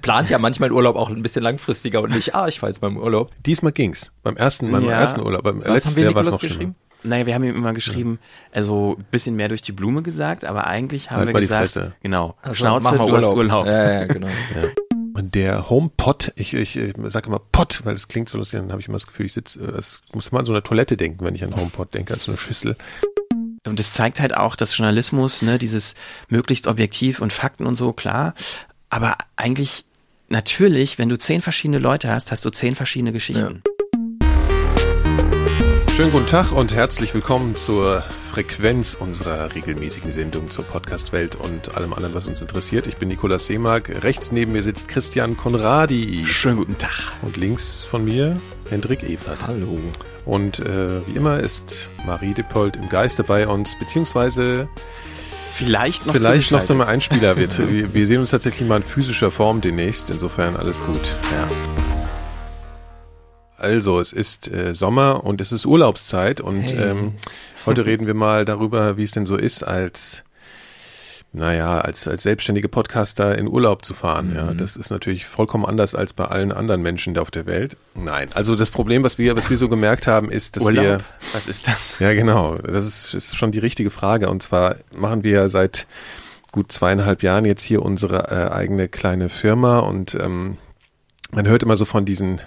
plant ja manchmal Urlaub auch ein bisschen langfristiger und nicht, ah, ich fahre jetzt beim Urlaub. Diesmal ging's. Beim ersten, beim Ja. ersten Urlaub, beim Was letzten haben wir Jahr war es noch schlimmer. geschrieben? Naja, wir haben ihm immer geschrieben, also ein bisschen mehr durch die Blume gesagt, aber eigentlich haben Halt wir mal die gesagt, Fresse. genau, Also, Schnauze, mach mal du hast Urlaub. Ja, ja, genau. Und der HomePod, ich, ich, ich sage immer Pod, weil das klingt so lustig, dann habe ich immer das Gefühl, ich sitze, das muss man an so eine Toilette denken, wenn ich an HomePod denke, als so eine Schüssel. Und das zeigt halt auch, dass Journalismus, ne, dieses möglichst objektiv und Fakten und so, klar. Aber eigentlich, natürlich, wenn du zehn verschiedene Leute hast, hast du zehn verschiedene Geschichten. Schönen guten Tag und herzlich willkommen zur Frequenz unserer regelmäßigen Sendung zur Podcast-Welt und allem anderen, was uns interessiert. Ich bin Nikolaus Seemark, rechts neben mir sitzt Christian Konradi Schönen guten Tag. und links von mir Hendrik Evert. Hallo. Und äh, wie immer ist Marie Dippold im Geiste bei uns, beziehungsweise Vielleicht noch vielleicht noch zugeschaltet. zum Einspieler wird. wir, wir sehen uns tatsächlich mal in physischer Form demnächst, insofern alles gut. Ja. Also, es ist äh, Sommer und es ist Urlaubszeit und Hey. ähm, heute reden wir mal darüber, wie es denn so ist, als naja, als, als selbstständige Podcaster in Urlaub zu fahren. Ja, das ist natürlich vollkommen anders als bei allen anderen Menschen auf der Welt. Nein, also das Problem, was wir, was wir so gemerkt haben, ist, dass wir Urlaub. Was ist das? ja, genau. Das ist, ist schon die richtige Frage. Und zwar machen wir ja seit gut zweieinhalb Jahren jetzt hier unsere äh, eigene kleine Firma und ähm, man hört immer so von diesen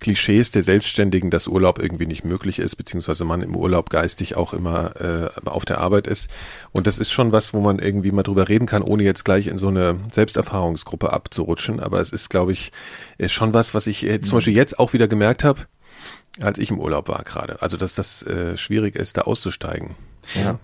Klischees der Selbstständigen, dass Urlaub irgendwie nicht möglich ist, beziehungsweise man im Urlaub geistig auch immer äh, auf der Arbeit ist. Und das ist schon was, wo man irgendwie mal drüber reden kann, ohne jetzt gleich in so eine Selbsterfahrungsgruppe abzurutschen. Aber es ist, glaube ich, ist schon was, was ich äh, zum Beispiel jetzt auch wieder gemerkt habe, als ich im Urlaub war gerade. Also, dass das äh, schwierig ist, da auszusteigen. Ja.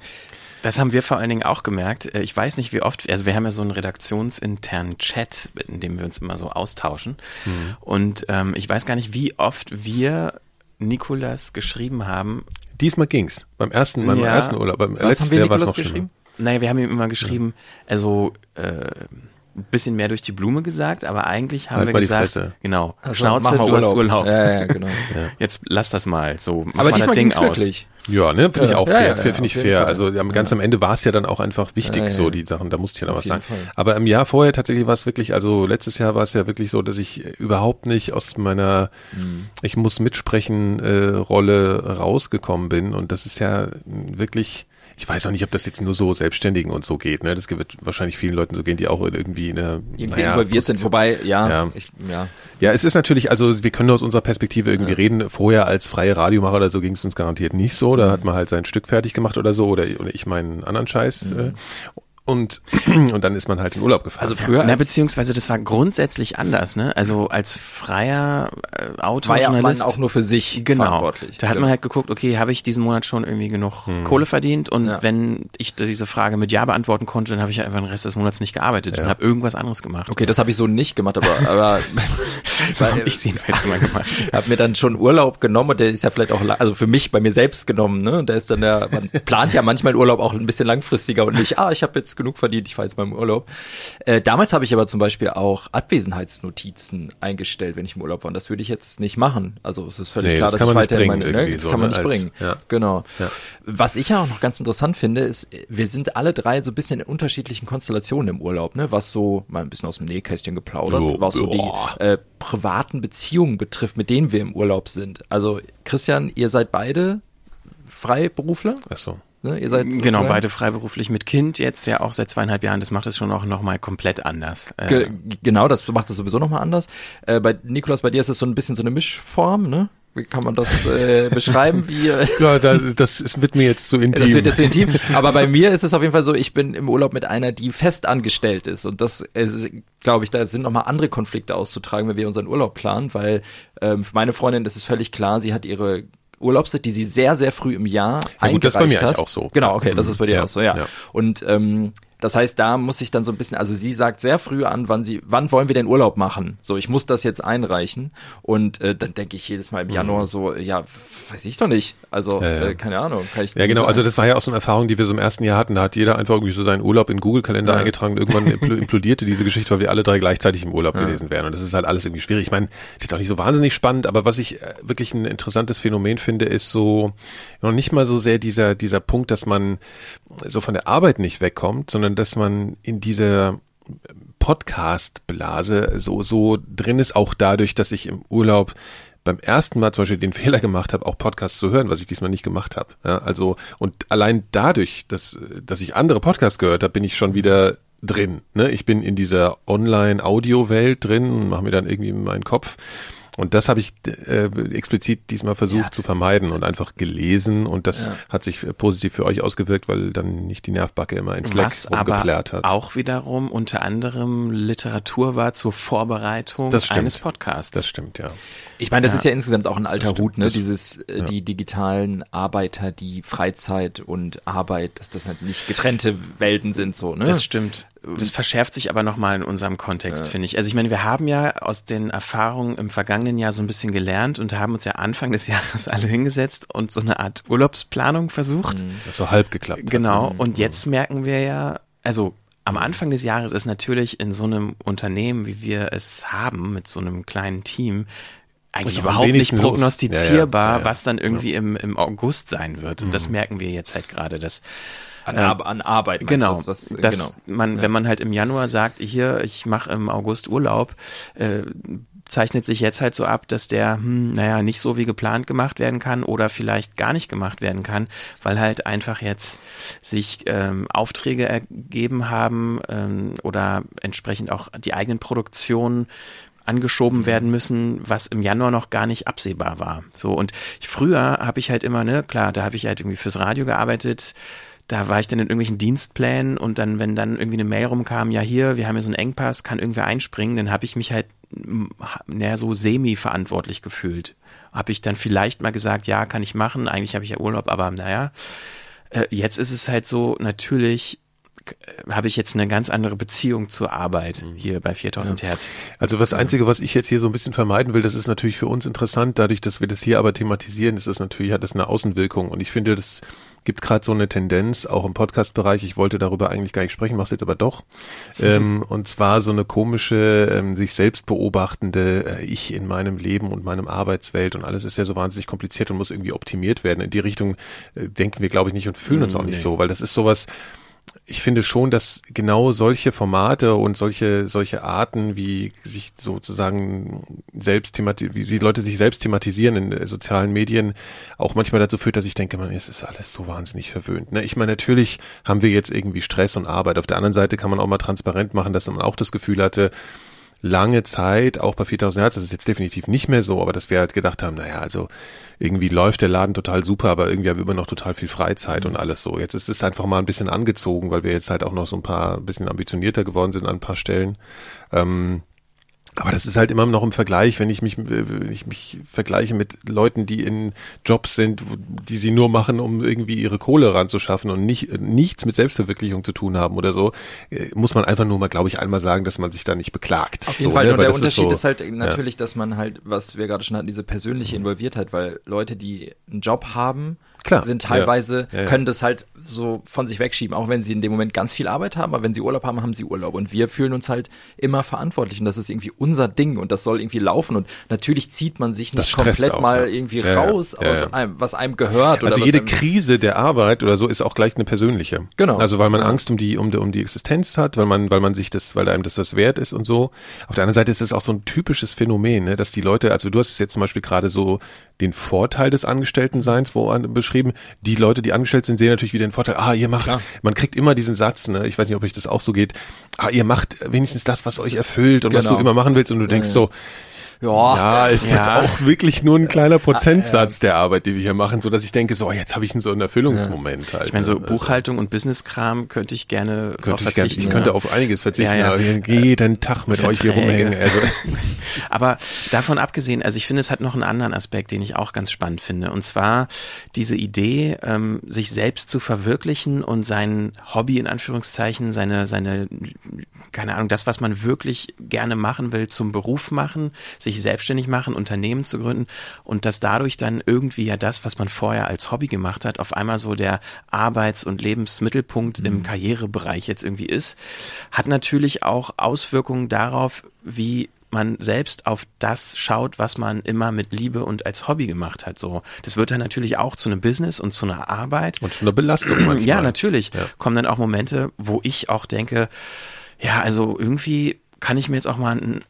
Das haben wir vor allen Dingen auch gemerkt. Äh, Ich weiß nicht, wie oft, also wir haben ja so einen redaktionsinternen Chat, in dem wir uns immer so austauschen. Mhm. Und ähm, ich weiß gar nicht, wie oft wir Nikolas geschrieben haben. Diesmal ging's. Beim ersten, beim Ja. ersten Urlaub, beim Was letzten haben wir Jahr war es Nikolas noch schlimmer. geschrieben? Naja, wir haben ihm immer geschrieben, also äh, ein bisschen mehr durch die Blume gesagt, aber eigentlich haben Halt wir gesagt, Fresse. genau, Also, Schnauze, mach mal du hast Urlaub. Ja, ja, genau. Jetzt lass das mal. So, mach Aber mal das Ding ging's aus. wirklich. Ja, ne, finde ich Ja, auch ja, fair, ja, ja, finde ich fair. Fall. Also am ganz am Ende war es ja dann auch einfach wichtig, Ja, ja, so ja. die Sachen, da musste ich ja noch was sagen. Fall. Aber im Jahr vorher tatsächlich war es wirklich, also letztes Jahr war es ja wirklich so, dass ich überhaupt nicht aus meiner Mhm. Ich muss mitsprechen äh, Rolle rausgekommen bin und das ist ja wirklich ich weiß auch nicht, ob das jetzt nur so Selbstständigen und so geht. Ne? Das wird wahrscheinlich vielen Leuten so gehen, die auch irgendwie in einer Irgendwie naja, involviert sind, wobei, ja, Ja. Ich, ja. Ja, es ist natürlich, also wir können aus unserer Perspektive irgendwie reden. Vorher als freie Radiomacher oder so ging es uns garantiert nicht so. Da hat man halt sein Stück fertig gemacht oder so oder, oder ich meinen anderen Scheiß. Äh, und, und dann ist man halt in Urlaub gefahren. Also früher Na, als, beziehungsweise das war grundsätzlich anders, ne? Also als freier äh, Autor, war ja auch nur für sich genau. verantwortlich. Da hat man halt geguckt, okay, habe ich diesen Monat schon irgendwie genug Hm. Kohle verdient und Ja. wenn ich diese Frage mit Ja beantworten konnte, dann habe ich einfach den Rest des Monats nicht gearbeitet und habe irgendwas anderes gemacht. Okay, das habe ich so nicht gemacht, aber, aber so habe ich sie jedenfalls immer gemacht. habe mir dann schon Urlaub genommen und der ist ja vielleicht auch, also für mich, bei mir selbst genommen, ne? Und der ist dann der, man plant ja manchmal Urlaub auch ein bisschen langfristiger und nicht, ah, ich habe jetzt genug verdient, ich fahre jetzt mal im Urlaub. Äh, damals habe ich aber zum Beispiel auch Abwesenheitsnotizen eingestellt, wenn ich im Urlaub war. Und das würde ich jetzt nicht machen. Also es ist völlig Nee, klar, das dass kann ich man nicht weiterhin bringen meine, ne, das so, kann man ne, nicht als- bringen. ja. Genau. Ja. Was ich ja auch noch ganz interessant finde, ist, wir sind alle drei so ein bisschen in unterschiedlichen Konstellationen im Urlaub, ne? Was so mal ein bisschen aus dem Nähkästchen geplaudert, Oh, was so boah. die äh, privaten Beziehungen betrifft, mit denen wir im Urlaub sind. Also Christian, ihr seid beide Freiberufler, Ach so. Ne? Ihr seid Genau, sozusagen- beide freiberuflich mit Kind, jetzt ja auch seit zweieinhalb Jahren, das macht es schon auch nochmal komplett anders. Äh, Ge genau, das macht es sowieso nochmal anders. Äh, bei Nikolas, bei dir ist es so ein bisschen so eine Mischform, ne? Wie kann man das äh, beschreiben? Wie äh, Ja, da, das ist, wird mir jetzt zu intim. Das wird jetzt zu intim. Aber bei mir ist es auf jeden Fall so, ich bin im Urlaub mit einer, die fest angestellt ist. Und das, glaube ich, da sind nochmal andere Konflikte auszutragen, wenn wir unseren Urlaub planen, weil ähm, für meine Freundin ist es völlig klar, sie hat ihre Urlaubszeit, die sie sehr, sehr früh im Jahr Ja, gut, das ist bei eingereicht mir hat. eigentlich auch so. Genau, okay, das ist bei dir Ja, auch so, ja. ja. Und ähm, das heißt, da muss ich dann so ein bisschen, also sie sagt sehr früh an, wann sie, wann wollen wir den Urlaub machen? So, ich muss das jetzt einreichen. Und äh, dann denke ich jedes Mal im Januar so, ja, weiß ich doch nicht. Also, Mhm. Ja, ja. Äh, keine Ahnung. Kann ich Ja, genau. nicht Also sagen. das war ja auch so eine Erfahrung, die wir so im ersten Jahr hatten. Da hat jeder einfach irgendwie so seinen Urlaub in Google-Kalender Ja. eingetragen. Irgendwann impl- implodierte diese Geschichte, weil wir alle drei gleichzeitig im Urlaub gewesen wären. Und das ist halt alles irgendwie schwierig. Ich meine, ist jetzt auch nicht so wahnsinnig spannend, aber was ich äh, wirklich ein interessantes Phänomen finde, ist so noch nicht mal so sehr dieser, dieser Punkt, dass man so von der Arbeit nicht wegkommt, sondern dass man in dieser Podcast-Blase so, so drin ist, auch dadurch, dass ich im Urlaub beim ersten Mal zum Beispiel den Fehler gemacht habe, auch Podcasts zu hören, was ich diesmal nicht gemacht habe. Ja, also und allein dadurch, dass, dass ich andere Podcasts gehört habe, bin ich schon wieder drin. Ne? Ich bin in dieser Online-Audio-Welt drin und mache mir dann irgendwie meinen Kopf und das habe ich äh, explizit diesmal versucht ja. zu vermeiden und einfach gelesen und das ja. hat sich positiv für euch ausgewirkt, weil dann nicht die Nervbacke immer ins Leck Was rumgeplärt hat. auch wiederum unter anderem Literatur war zur Vorbereitung eines Podcasts. Das stimmt, ja. Ich meine, das ja. ist ja insgesamt auch ein alter Hut, ne? Das, Dieses, äh, ja. die digitalen Arbeiter, die Freizeit und Arbeit, dass das halt nicht getrennte Welten sind, so, ne? Das stimmt. Das verschärft sich aber nochmal in unserem Kontext, ja. finde ich. Also ich meine, wir haben ja aus den Erfahrungen im vergangenen Jahr so ein bisschen gelernt und haben uns ja Anfang des Jahres alle hingesetzt und so eine Art Urlaubsplanung versucht. Mhm. Das so halb geklappt. Genau. Hat. Und jetzt merken wir ja, also am Anfang des Jahres ist natürlich in so einem Unternehmen, wie wir es haben, mit so einem kleinen Team, eigentlich überhaupt nicht prognostizierbar, ja, ja, ja, was dann irgendwie im, im August sein wird. Und mhm. das merken wir jetzt halt gerade, dass an, Ar an Arbeit. Genau, was, was, dass genau. man, wenn man halt im Januar sagt, hier, ich mache im August Urlaub, äh, zeichnet sich jetzt halt so ab, dass der, hm, naja, nicht so wie geplant gemacht werden kann oder vielleicht gar nicht gemacht werden kann, weil halt einfach jetzt sich ähm, Aufträge ergeben haben ähm, oder entsprechend auch die eigenen Produktionen angeschoben mhm. werden müssen, was im Januar noch gar nicht absehbar war. So und früher habe ich halt immer, ne, klar, da habe ich halt irgendwie fürs Radio gearbeitet. Da war ich dann in irgendwelchen Dienstplänen und dann, wenn dann irgendwie eine Mail rumkam, ja hier, wir haben hier so einen Engpass, kann irgendwer einspringen, dann habe ich mich halt naja, so semi-verantwortlich gefühlt. Habe ich dann vielleicht mal gesagt, ja, kann ich machen, eigentlich habe ich ja Urlaub, aber naja. Äh, jetzt ist es halt so, natürlich habe ich jetzt eine ganz andere Beziehung zur Arbeit mhm. hier bei 4000 ja. Hertz. Also das Einzige, was ich jetzt hier so ein bisschen vermeiden will, das ist natürlich für uns interessant, dadurch, dass wir das hier aber thematisieren, ist das natürlich, hat das eine Außenwirkung und ich finde, das gibt gerade so eine Tendenz, auch im Podcast-Bereich, ich wollte darüber eigentlich gar nicht sprechen, mach's jetzt aber doch, ähm, und zwar so eine komische, ähm, sich selbst beobachtende äh, Ich in meinem Leben und meinem Arbeitswelt und alles ist ja so wahnsinnig kompliziert und muss irgendwie optimiert werden. In die Richtung äh, denken wir, glaube ich, nicht und fühlen uns auch nicht nee. so, weil das ist sowas, ich finde schon, dass genau solche Formate und solche, solche Arten, wie sich sozusagen selbst thematisieren, wie die Leute sich selbst thematisieren in äh, sozialen Medien, auch manchmal dazu führt, dass ich denke, man, es ist alles so wahnsinnig verwöhnt. Ne? Ich meine, natürlich haben wir jetzt irgendwie Stress und Arbeit. Auf der anderen Seite kann man auch mal transparent machen, dass man auch das Gefühl hatte, lange Zeit, auch bei 4000 Hertz, das ist jetzt definitiv nicht mehr so, aber dass wir halt gedacht haben, naja, also irgendwie läuft der Laden total super, aber irgendwie haben wir immer noch total viel Freizeit mhm. und alles so. Jetzt ist es einfach mal ein bisschen angezogen, weil wir jetzt halt auch noch so ein paar, ein bisschen ambitionierter geworden sind an ein paar Stellen. Ähm, aber das ist halt immer noch im Vergleich, wenn ich mich, wenn ich mich vergleiche mit Leuten, die in Jobs sind, die sie nur machen, um irgendwie ihre Kohle ranzuschaffen und nicht, nichts mit Selbstverwirklichung zu tun haben oder so, äh, muss man einfach nur mal, glaube ich, einmal sagen, dass man sich da nicht beklagt. Auf jeden so, Fall. Ne? Und der Unterschied ist, so, ist, halt natürlich, ja. dass man halt, was wir gerade schon hatten, diese persönliche Involviertheit, weil Leute, die einen Job haben, Klar. sind teilweise, ja. Ja, können das halt so von sich wegschieben, auch wenn sie in dem Moment ganz viel Arbeit haben, aber wenn sie Urlaub haben, haben sie Urlaub. Und wir fühlen uns halt immer verantwortlich und das ist irgendwie unser Ding und das soll irgendwie laufen. Und natürlich zieht man sich nicht komplett auch, mal ja. irgendwie raus aus einem, was einem gehört. Also jede Krise der Arbeit oder so ist auch gleich eine persönliche. Genau. Also weil man Angst um die, um die, um die Existenz hat, weil man, weil man sich das, weil einem das was wert ist und so. Auf der anderen Seite ist es auch so ein typisches Phänomen, ne, dass die Leute, also du hast es jetzt zum Beispiel gerade so den Vorteil des Angestelltenseins wo beschrieben. Die Leute, die angestellt sind, sehen natürlich wieder den Vorteil. Ah, ihr macht, Klar. man kriegt immer diesen Satz, ne? ich weiß nicht, ob euch das auch so geht. Ah, ihr macht wenigstens das, was euch erfüllt und genau. was du immer machen willst und du denkst so, ja, ja ist ja. jetzt auch wirklich nur ein kleiner Prozentsatz der Arbeit, die wir hier machen, so dass ich denke, so jetzt habe ich so einen Erfüllungsmoment halt. Ich meine, so ne? also, Buchhaltung und Businesskram könnte ich gerne könnte ich verzichten. Gerne, ich könnte auf einiges verzichten, aber jeden Tag mit Verträge. euch hier rumhängen. Also. aber davon abgesehen, also ich finde, es hat noch einen anderen Aspekt, den ich auch ganz spannend finde, und zwar diese Idee, ähm, sich selbst zu verwirklichen und sein Hobby in Anführungszeichen, seine, seine, keine Ahnung, das, was man wirklich gerne machen will, zum Beruf machen, sich selbstständig machen, Unternehmen zu gründen und dass dadurch dann irgendwie ja das, was man vorher als Hobby gemacht hat, auf einmal so der Arbeits- und Lebensmittelpunkt mhm. im Karrierebereich jetzt irgendwie ist, hat natürlich auch Auswirkungen darauf, wie man selbst auf das schaut, was man immer mit Liebe und als Hobby gemacht hat. So, das wird dann natürlich auch zu einem Business und zu einer Arbeit und zu einer Belastung. Manchmal. Ja, natürlich ja. kommen dann auch Momente, wo ich auch denke, ja, also irgendwie kann ich mir jetzt auch mal ein,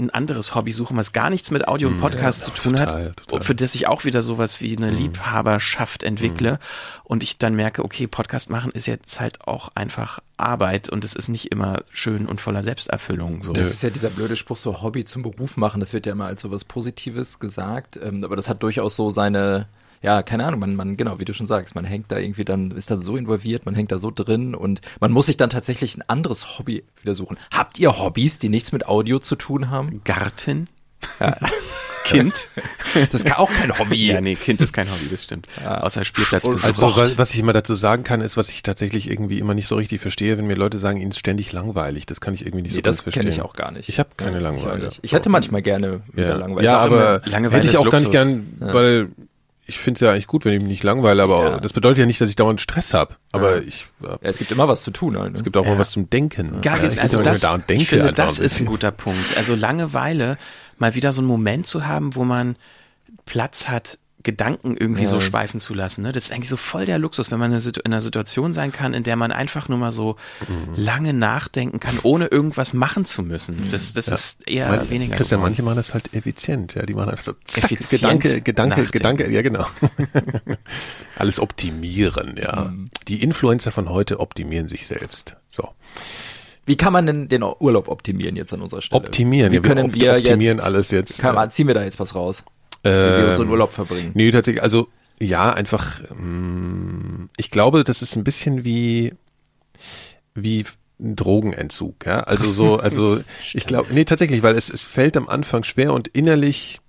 ein anderes Hobby suchen, was gar nichts mit Audio und Mhm. Podcast Ja, zu tun total, hat, total. für das ich auch wieder sowas wie eine Liebhaberschaft entwickle und ich dann merke, okay, Podcast machen ist jetzt halt auch einfach Arbeit und es ist nicht immer schön und voller Selbsterfüllung. So. Das ist ja dieser blöde Spruch, so Hobby zum Beruf machen, das wird ja immer als so was Positives gesagt, ähm, aber das hat durchaus so seine, ja, keine Ahnung, man, man, genau, wie du schon sagst, man hängt da irgendwie dann, ist da so involviert, man hängt da so drin und man muss sich dann tatsächlich ein anderes Hobby wieder suchen. Habt ihr Hobbys, die nichts mit Audio zu tun haben? Garten? Kind? Das ist auch kein Hobby. Ja, nee, Kind ist kein Hobby, das stimmt. Außer Spielplatzbesuch. Also Kocht. was, was ich immer dazu sagen kann, ist, was ich tatsächlich irgendwie immer nicht so richtig verstehe, wenn mir Leute sagen, ihnen ist ständig langweilig. Das kann ich irgendwie nicht Nee, so ganz das verstehen. kenne ich auch gar nicht. Ich habe keine Ja, Langeweile. Ich, ich hätte manchmal gerne wieder ja, Langeweile. ja aber Langeweile hätte ich auch gar nicht gern, weil ich finde es ja eigentlich gut, wenn ich mich nicht langweile, aber Ja. das bedeutet ja nicht, dass ich dauernd Stress habe. Aber ich, äh, ja, es gibt immer was zu tun. Halt, ne? es gibt auch mal was zum Denken. Gar Ja, ich Also das, da und denke ich finde, einfach das ein ist ein guter Punkt. Also Langeweile, mal wieder so einen Moment zu haben, wo man Platz hat, Gedanken irgendwie so schweifen zu lassen. Ne? Das ist eigentlich so voll der Luxus, wenn man in einer Situ- in einer Situation sein kann, in der man einfach nur mal so Mhm. lange nachdenken kann, ohne irgendwas machen zu müssen. Das, das ist eher Mein- weniger. Christian, geworden. manche machen das halt effizient, ja, die machen einfach so zack, Effizient Gedanke, Gedanke, nachdenken. Gedanke, ja genau. Alles optimieren, ja. Mhm. Die Influencer von heute optimieren sich selbst. So. Wie kann man denn den Urlaub optimieren jetzt an unserer Stelle? Optimieren, Wie ja, wir können opt- wir optimieren jetzt, alles jetzt, Kann man, ziehen wir da jetzt was raus? Wie wir unseren Urlaub verbringen. Nee, tatsächlich, also ja, einfach, mh, ich glaube, das ist ein bisschen wie, wie ein Drogenentzug, ja. Also so, also ich glaube, nee, tatsächlich, weil es, es fällt am Anfang schwer und innerlich,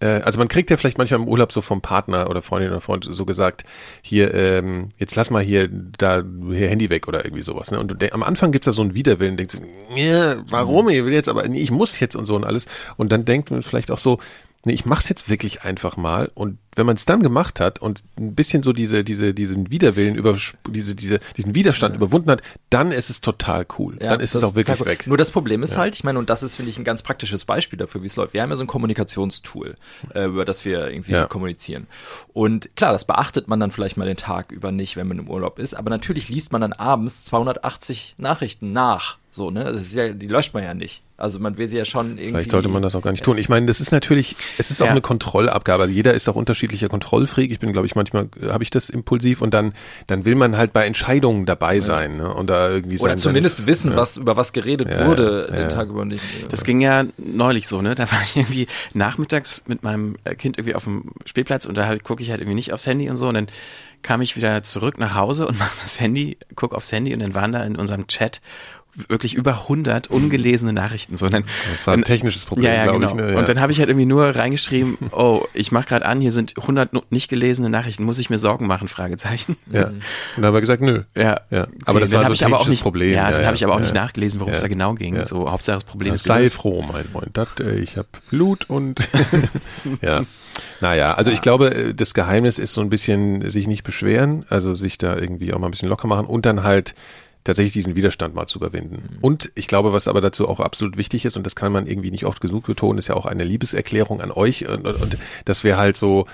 äh, also man kriegt ja vielleicht manchmal im Urlaub so vom Partner oder Freundin oder Freund so gesagt, hier, ähm, jetzt lass mal hier da hier Handy weg oder irgendwie sowas. Ne? Und denk, am Anfang gibt's da so einen Widerwillen, denkst du, ja, warum? Ich will jetzt aber, nee, ich muss jetzt und so und alles. Und dann denkt man vielleicht auch so, nee, ich mach's jetzt wirklich einfach mal. Und wenn man es dann gemacht hat und ein bisschen so diese, diese, diesen Widerwillen über diese, diese, diesen Widerstand überwunden hat, dann ist es total cool. Ja, dann ist es auch wirklich cool. weg. Nur das Problem ist halt, ich meine, und das ist, finde ich, ein ganz praktisches Beispiel dafür, wie es läuft. Wir haben ja so ein Kommunikationstool, äh, über das wir irgendwie Ja. kommunizieren. Und klar, das beachtet man dann vielleicht mal den Tag über nicht, wenn man im Urlaub ist. Aber natürlich liest man dann abends 280 Nachrichten nach. So, ne? Das ist ja, die löscht man ja nicht. Also man will sie ja schon irgendwie. Vielleicht sollte man das auch gar nicht tun. Ich meine, das ist natürlich, es ist auch Ja. eine Kontrollabgabe. Also jeder ist auch unterschiedlicher Kontrollfreak. Ich bin, glaube ich, manchmal äh, habe ich das impulsiv und dann, dann will man halt bei Entscheidungen dabei sein ne? und da irgendwie Oder sein, zumindest sein, wissen, was, über was geredet Ja, wurde ja. den Tag über nicht. Das ging ja neulich so, ne? Da war ich irgendwie nachmittags mit meinem äh, Kind irgendwie auf dem Spielplatz und da halt, gucke ich halt irgendwie nicht aufs Handy und so und dann kam ich wieder zurück nach Hause und mach das Handy, guck aufs Handy und dann waren da in unserem Chat wirklich über 100 ungelesene Nachrichten. So, und dann, Das war ein technisches Problem, ja, ja, glaube genau. ich. Ne? Ja. Und dann habe ich halt irgendwie nur reingeschrieben, oh, ich mache gerade an, hier sind 100 no- nicht gelesene Nachrichten, muss ich mir Sorgen machen? Fragezeichen. ja. Und dann haben wir gesagt, nö. Ja, Ja, aber das dann war so ein technisches nicht, Problem. Ja, Ja, dann habe ich aber auch nicht nachgelesen, worum es da genau ging. So, Hauptsache das Problem ist Sei gelöst. froh, mein Freund. Das, äh, ich habe Blut und ja. Naja, also ich glaube, äh, das Geheimnis ist so ein bisschen sich nicht beschweren, also sich da irgendwie auch mal ein bisschen locker machen und dann halt tatsächlich diesen Widerstand mal zu überwinden. Und ich glaube, was aber dazu auch absolut wichtig ist, und das kann man irgendwie nicht oft genug betonen, ist ja auch eine Liebeserklärung an euch und, und, und dass wir halt so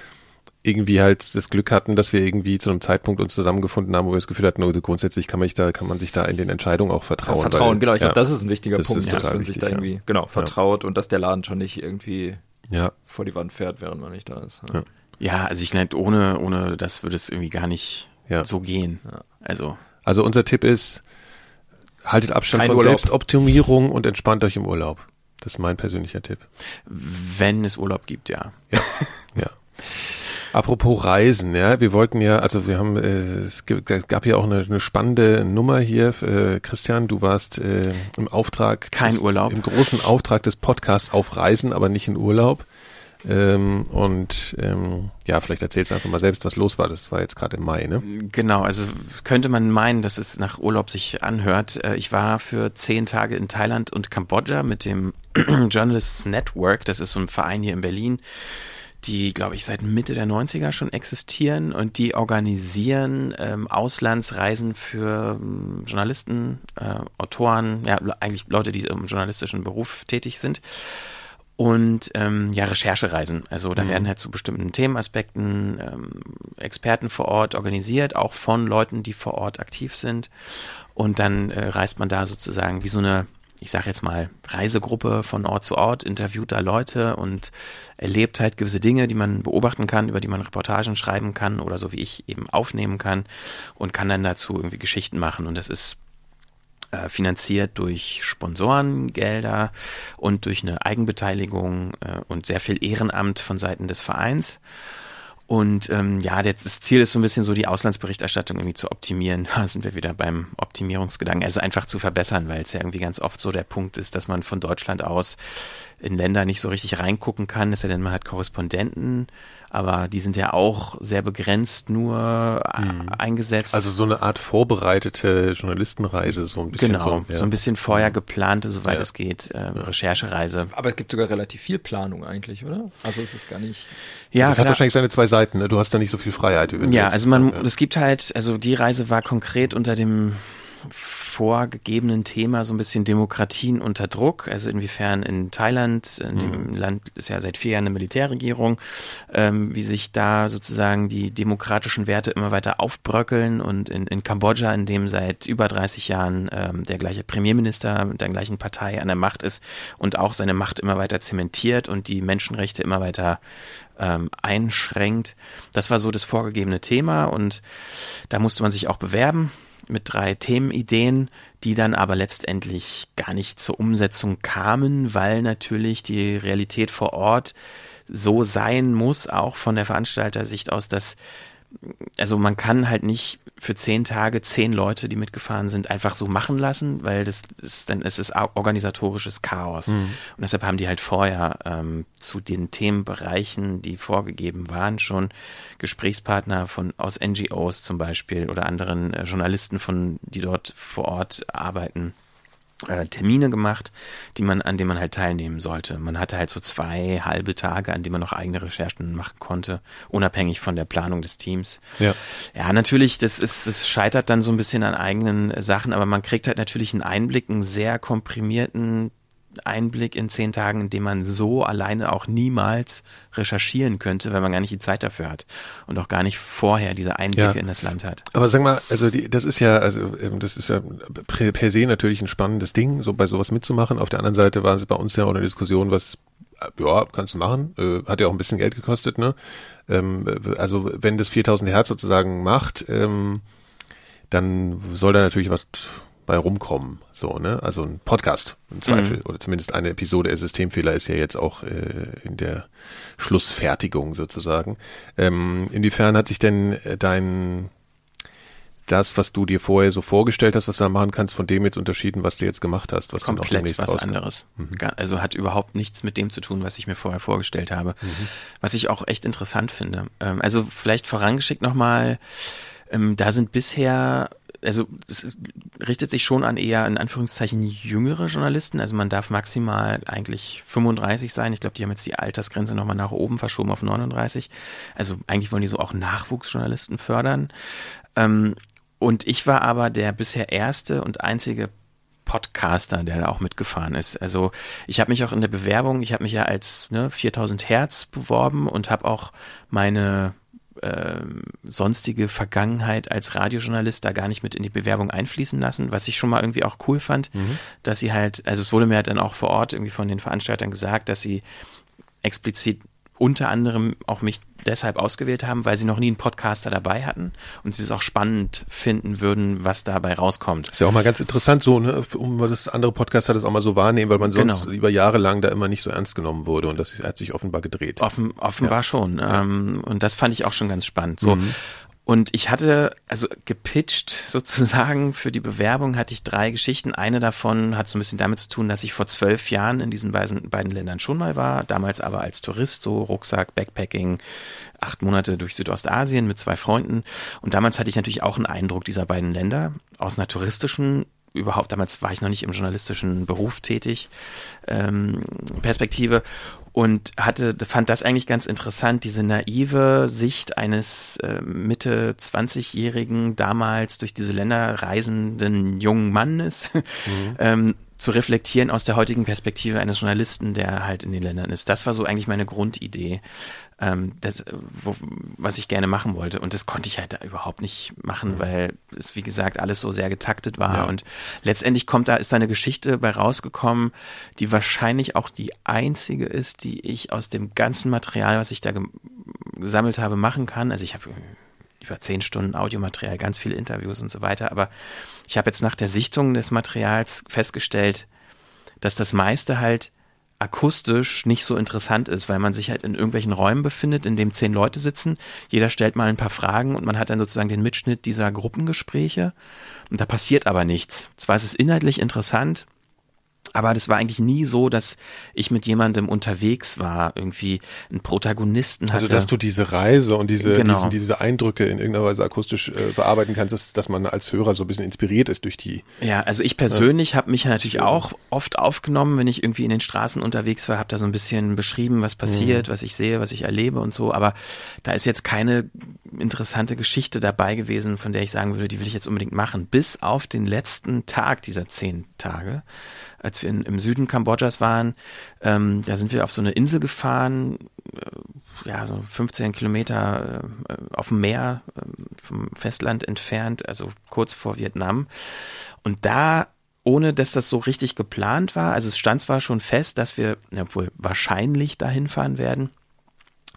irgendwie halt das Glück hatten, dass wir irgendwie zu einem Zeitpunkt uns zusammengefunden haben, wo wir das Gefühl hatten, also grundsätzlich kann man, sich da, kann man sich da in den Entscheidungen auch vertrauen. Vertrauen, weil, genau. Ich ja, glaube, das ist ein wichtiger Das Punkt, ist dass total man sich wichtig, da ja. irgendwie, genau, vertraut und dass der Laden schon nicht irgendwie ja, vor die Wand fährt, während man nicht da ist. Ja. Ja, also ich meine, ohne, ohne das würde es irgendwie gar nicht Ja. so gehen. Also, Also unser Tipp ist, haltet Abstand Kein von Urlaub. Selbstoptimierung und entspannt euch im Urlaub. Das ist mein persönlicher Tipp. wenn es Urlaub gibt, ja. Ja, ja. Apropos Reisen, ja, wir wollten ja, also wir haben, äh, es gab ja auch eine, eine spannende Nummer hier. Äh, Christian, du warst äh, im Auftrag, Kein des, Urlaub. im großen Auftrag des Podcasts auf Reisen, aber nicht in Urlaub. Ähm, und ähm, ja, vielleicht erzählst du einfach mal selbst, was los war. Das war jetzt gerade im Mai, ne? Genau, also könnte man meinen, dass es nach Urlaub sich anhört. Äh, Ich war für zehn Tage in Thailand und Kambodscha mit dem Journalists Network. Das ist so ein Verein hier in Berlin, die, glaube ich, seit Mitte der 90er schon existieren und die organisieren ähm, Auslandsreisen für ähm, Journalisten, äh, Autoren, ja, eigentlich Leute, die im journalistischen Beruf tätig sind. Und ähm, ja, Recherchereisen. Also da werden halt zu bestimmten Themenaspekten ähm, Experten vor Ort organisiert, auch von Leuten, die vor Ort aktiv sind. Und dann äh, reist man da sozusagen wie so eine ich sage jetzt mal, Reisegruppe von Ort zu Ort, interviewt da Leute und erlebt halt gewisse Dinge, die man beobachten kann, über die man Reportagen schreiben kann oder so wie ich eben aufnehmen kann und kann dann dazu irgendwie Geschichten machen. Und das ist äh, finanziert durch Sponsorengelder und durch eine Eigenbeteiligung äh, und sehr viel Ehrenamt von Seiten des Vereins. Und ähm, ja, das Ziel ist so ein bisschen so die Auslandsberichterstattung irgendwie zu optimieren. Da sind wir wieder beim Optimierungsgedanken. Also einfach zu verbessern, weil es ja irgendwie ganz oft so der Punkt ist, dass man von Deutschland aus in Länder nicht so richtig reingucken kann. Es ist ja denn man hat Korrespondenten aber die sind ja auch sehr begrenzt nur mhm. eingesetzt. Also so eine Art vorbereitete Journalistenreise, so ein bisschen. Genau, so, ja. so ein bisschen vorher geplante, soweit ja. es geht, äh, Recherchereise. Aber es gibt sogar relativ viel Planung eigentlich, oder? Also es ist gar nicht. Ja, das klar. hat wahrscheinlich seine zwei Seiten. Ne? Du hast da nicht so viel Freiheit. Ja, also man, es gibt halt, also die Reise war konkret unter dem vorgegebenen Thema so ein bisschen Demokratien unter Druck. Also inwiefern in Thailand, in dem mhm. Land ist ja seit vier Jahren eine Militärregierung, ähm, wie sich da sozusagen die demokratischen Werte immer weiter aufbröckeln und in, in Kambodscha, in dem seit über 30 Jahren ähm, der gleiche Premierminister mit der gleichen Partei an der Macht ist und auch seine Macht immer weiter zementiert und die Menschenrechte immer weiter ähm, einschränkt. Das war so das vorgegebene Thema und da musste man sich auch bewerben mit drei Themenideen, die dann aber letztendlich gar nicht zur Umsetzung kamen, weil natürlich die Realität vor Ort so sein muss, auch von der Veranstaltersicht aus, dass also man kann halt nicht für zehn Tage zehn Leute, die mitgefahren sind, einfach so machen lassen, weil das ist dann es ist organisatorisches Chaos. Mhm. Und deshalb haben die halt vorher ähm, zu den Themenbereichen, die vorgegeben waren, schon Gesprächspartner von aus NGOs zum Beispiel oder anderen äh, Journalisten von, die dort vor Ort arbeiten, äh, Termine gemacht, die man, an denen man halt teilnehmen sollte. Man hatte halt so zwei halbe Tage, an denen man noch eigene Recherchen machen konnte, unabhängig von der Planung des Teams. Ja, ja natürlich, das ist, das scheitert dann so ein bisschen an eigenen Sachen, aber man kriegt halt natürlich einen Einblick, einen sehr komprimierten Einblick in zehn Tagen, in dem man so alleine auch niemals recherchieren könnte, weil man gar nicht die Zeit dafür hat und auch gar nicht vorher diese Einblicke ja. in das Land hat. Aber sag mal, also die, das ist ja, also ähm, das ist ja per se natürlich ein spannendes Ding, so bei sowas mitzumachen. Auf der anderen Seite war es bei uns ja auch eine Diskussion, was äh, ja, kannst du machen. Äh, hat ja auch ein bisschen Geld gekostet, ne? Ähm, also wenn das 4000 Hertz sozusagen macht, ähm, dann soll da natürlich was bei rumkommen. So, ne? Also ein Podcast im Zweifel. Mhm. Oder zumindest eine Episode. Der Systemfehler ist ja jetzt auch äh, in der Schlussfertigung sozusagen. Ähm, inwiefern hat sich denn äh, dein das, was du dir vorher so vorgestellt hast, was du da machen kannst, von dem jetzt unterschieden, was du jetzt gemacht hast, was Komplett dann auch demnächst was rauskommt. anderes. Mhm. Also hat überhaupt nichts mit dem zu tun, was ich mir vorher vorgestellt habe. Mhm. Was ich auch echt interessant finde. Ähm, also vielleicht vorangeschickt nochmal, ähm, da sind bisher also es richtet sich schon an eher in Anführungszeichen jüngere Journalisten. Also man darf maximal eigentlich 35 sein. Ich glaube, die haben jetzt die Altersgrenze nochmal nach oben verschoben auf 39. Also eigentlich wollen die so auch Nachwuchsjournalisten fördern. Ähm, und ich war aber der bisher erste und einzige Podcaster, der da auch mitgefahren ist. Also ich habe mich auch in der Bewerbung, ich habe mich ja als ne, 4000 Hertz beworben und habe auch meine äh, sonstige Vergangenheit als Radiojournalist da gar nicht mit in die Bewerbung einfließen lassen, was ich schon mal irgendwie auch cool fand, mhm. dass sie halt, also es wurde mir halt dann auch vor Ort irgendwie von den Veranstaltern gesagt, dass sie explizit unter anderem auch mich deshalb ausgewählt haben, weil sie noch nie einen Podcaster dabei hatten und sie es auch spannend finden würden, was dabei rauskommt. Ist ja auch mal ganz interessant so, ne, um das andere Podcaster das auch mal so wahrnehmen, weil man sonst genau. über Jahre lang da immer nicht so ernst genommen wurde und das hat sich offenbar gedreht. Offen, offenbar ja. schon. Ähm, und das fand ich auch schon ganz spannend. So. Mhm. Und ich hatte, also gepitcht sozusagen für die Bewerbung hatte ich drei Geschichten. Eine davon hat so ein bisschen damit zu tun, dass ich vor zwölf Jahren in diesen beiden, beiden Ländern schon mal war, damals aber als Tourist, so Rucksack, Backpacking, acht Monate durch Südostasien mit zwei Freunden. Und damals hatte ich natürlich auch einen Eindruck dieser beiden Länder aus einer touristischen überhaupt, damals war ich noch nicht im journalistischen Beruf tätig, ähm, Perspektive und hatte, fand das eigentlich ganz interessant, diese naive Sicht eines äh, Mitte 20-jährigen, damals durch diese Länder reisenden jungen Mannes, mhm. ähm, zu reflektieren aus der heutigen Perspektive eines Journalisten, der halt in den Ländern ist. Das war so eigentlich meine Grundidee, ähm, das, wo, was ich gerne machen wollte. Und das konnte ich halt da überhaupt nicht machen, mhm. weil es, wie gesagt, alles so sehr getaktet war. Ja. Und letztendlich kommt da, ist da eine Geschichte bei rausgekommen, die wahrscheinlich auch die einzige ist, die ich aus dem ganzen Material, was ich da gesammelt habe, machen kann. Also ich habe über zehn Stunden Audiomaterial, ganz viele Interviews und so weiter. Aber ich habe jetzt nach der Sichtung des Materials festgestellt, dass das meiste halt akustisch nicht so interessant ist, weil man sich halt in irgendwelchen Räumen befindet, in dem zehn Leute sitzen. Jeder stellt mal ein paar Fragen und man hat dann sozusagen den Mitschnitt dieser Gruppengespräche. Und da passiert aber nichts. Zwar ist es inhaltlich interessant, aber das war eigentlich nie so, dass ich mit jemandem unterwegs war, irgendwie einen Protagonisten also, hatte. Also, dass du diese Reise und diese, genau. diesen, diese Eindrücke in irgendeiner Weise akustisch äh, verarbeiten kannst, dass, dass man als Hörer so ein bisschen inspiriert ist durch die. Ja, also ich persönlich ja. habe mich ja natürlich auch oft aufgenommen, wenn ich irgendwie in den Straßen unterwegs war, habe da so ein bisschen beschrieben, was passiert, mhm. was ich sehe, was ich erlebe und so. Aber da ist jetzt keine interessante Geschichte dabei gewesen, von der ich sagen würde, die will ich jetzt unbedingt machen. Bis auf den letzten Tag dieser zehn Tage als wir in, im Süden Kambodschas waren, ähm, da sind wir auf so eine Insel gefahren, äh, ja, so 15 Kilometer äh, auf dem Meer äh, vom Festland entfernt, also kurz vor Vietnam. Und da ohne dass das so richtig geplant war. Also es stand zwar schon fest, dass wir ja, wohl wahrscheinlich dahin fahren werden.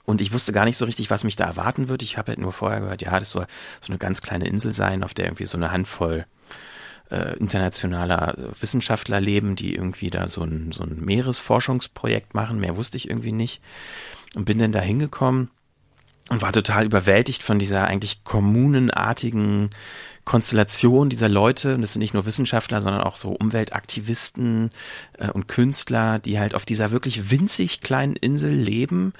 Und ich wusste gar nicht so richtig, was mich da erwarten wird. Ich habe halt nur vorher gehört, ja, das soll so eine ganz kleine Insel sein, auf der irgendwie so eine Handvoll äh, internationaler Wissenschaftler leben, die irgendwie da so ein, so ein Meeresforschungsprojekt machen. Mehr wusste ich irgendwie nicht. Und bin dann da hingekommen und war total überwältigt von dieser eigentlich kommunenartigen Konstellation dieser Leute. Und das sind nicht nur Wissenschaftler, sondern auch so Umweltaktivisten äh, und Künstler, die halt auf dieser wirklich winzig kleinen Insel leben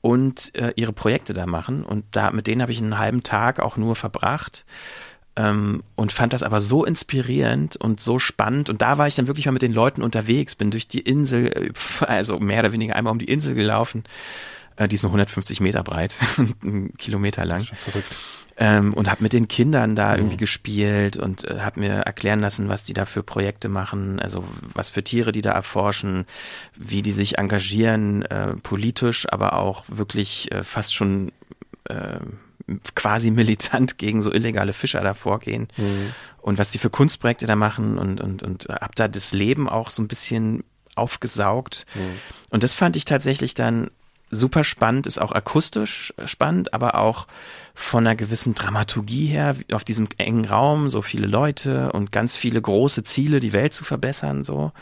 und äh, ihre Projekte da machen. Und da mit denen habe ich einen halben Tag auch nur verbracht ähm, und fand das aber so inspirierend und so spannend. Und da war ich dann wirklich mal mit den Leuten unterwegs, bin durch die Insel, äh, also mehr oder weniger einmal um die Insel gelaufen. Äh, die ist nur 150 Meter breit, einen Kilometer lang. Schon verrückt. Ähm, und habe mit den Kindern da irgendwie mhm. gespielt und äh, habe mir erklären lassen, was die da für Projekte machen, also was für Tiere die da erforschen, wie die sich engagieren, äh, politisch, aber auch wirklich äh, fast schon äh, quasi militant gegen so illegale Fischer da vorgehen mhm. und was die für Kunstprojekte da machen und, und, und hab da das Leben auch so ein bisschen aufgesaugt. Mhm. Und das fand ich tatsächlich dann super spannend, ist auch akustisch spannend, aber auch von einer gewissen Dramaturgie her, auf diesem engen Raum, so viele Leute und ganz viele große Ziele, die Welt zu verbessern, so.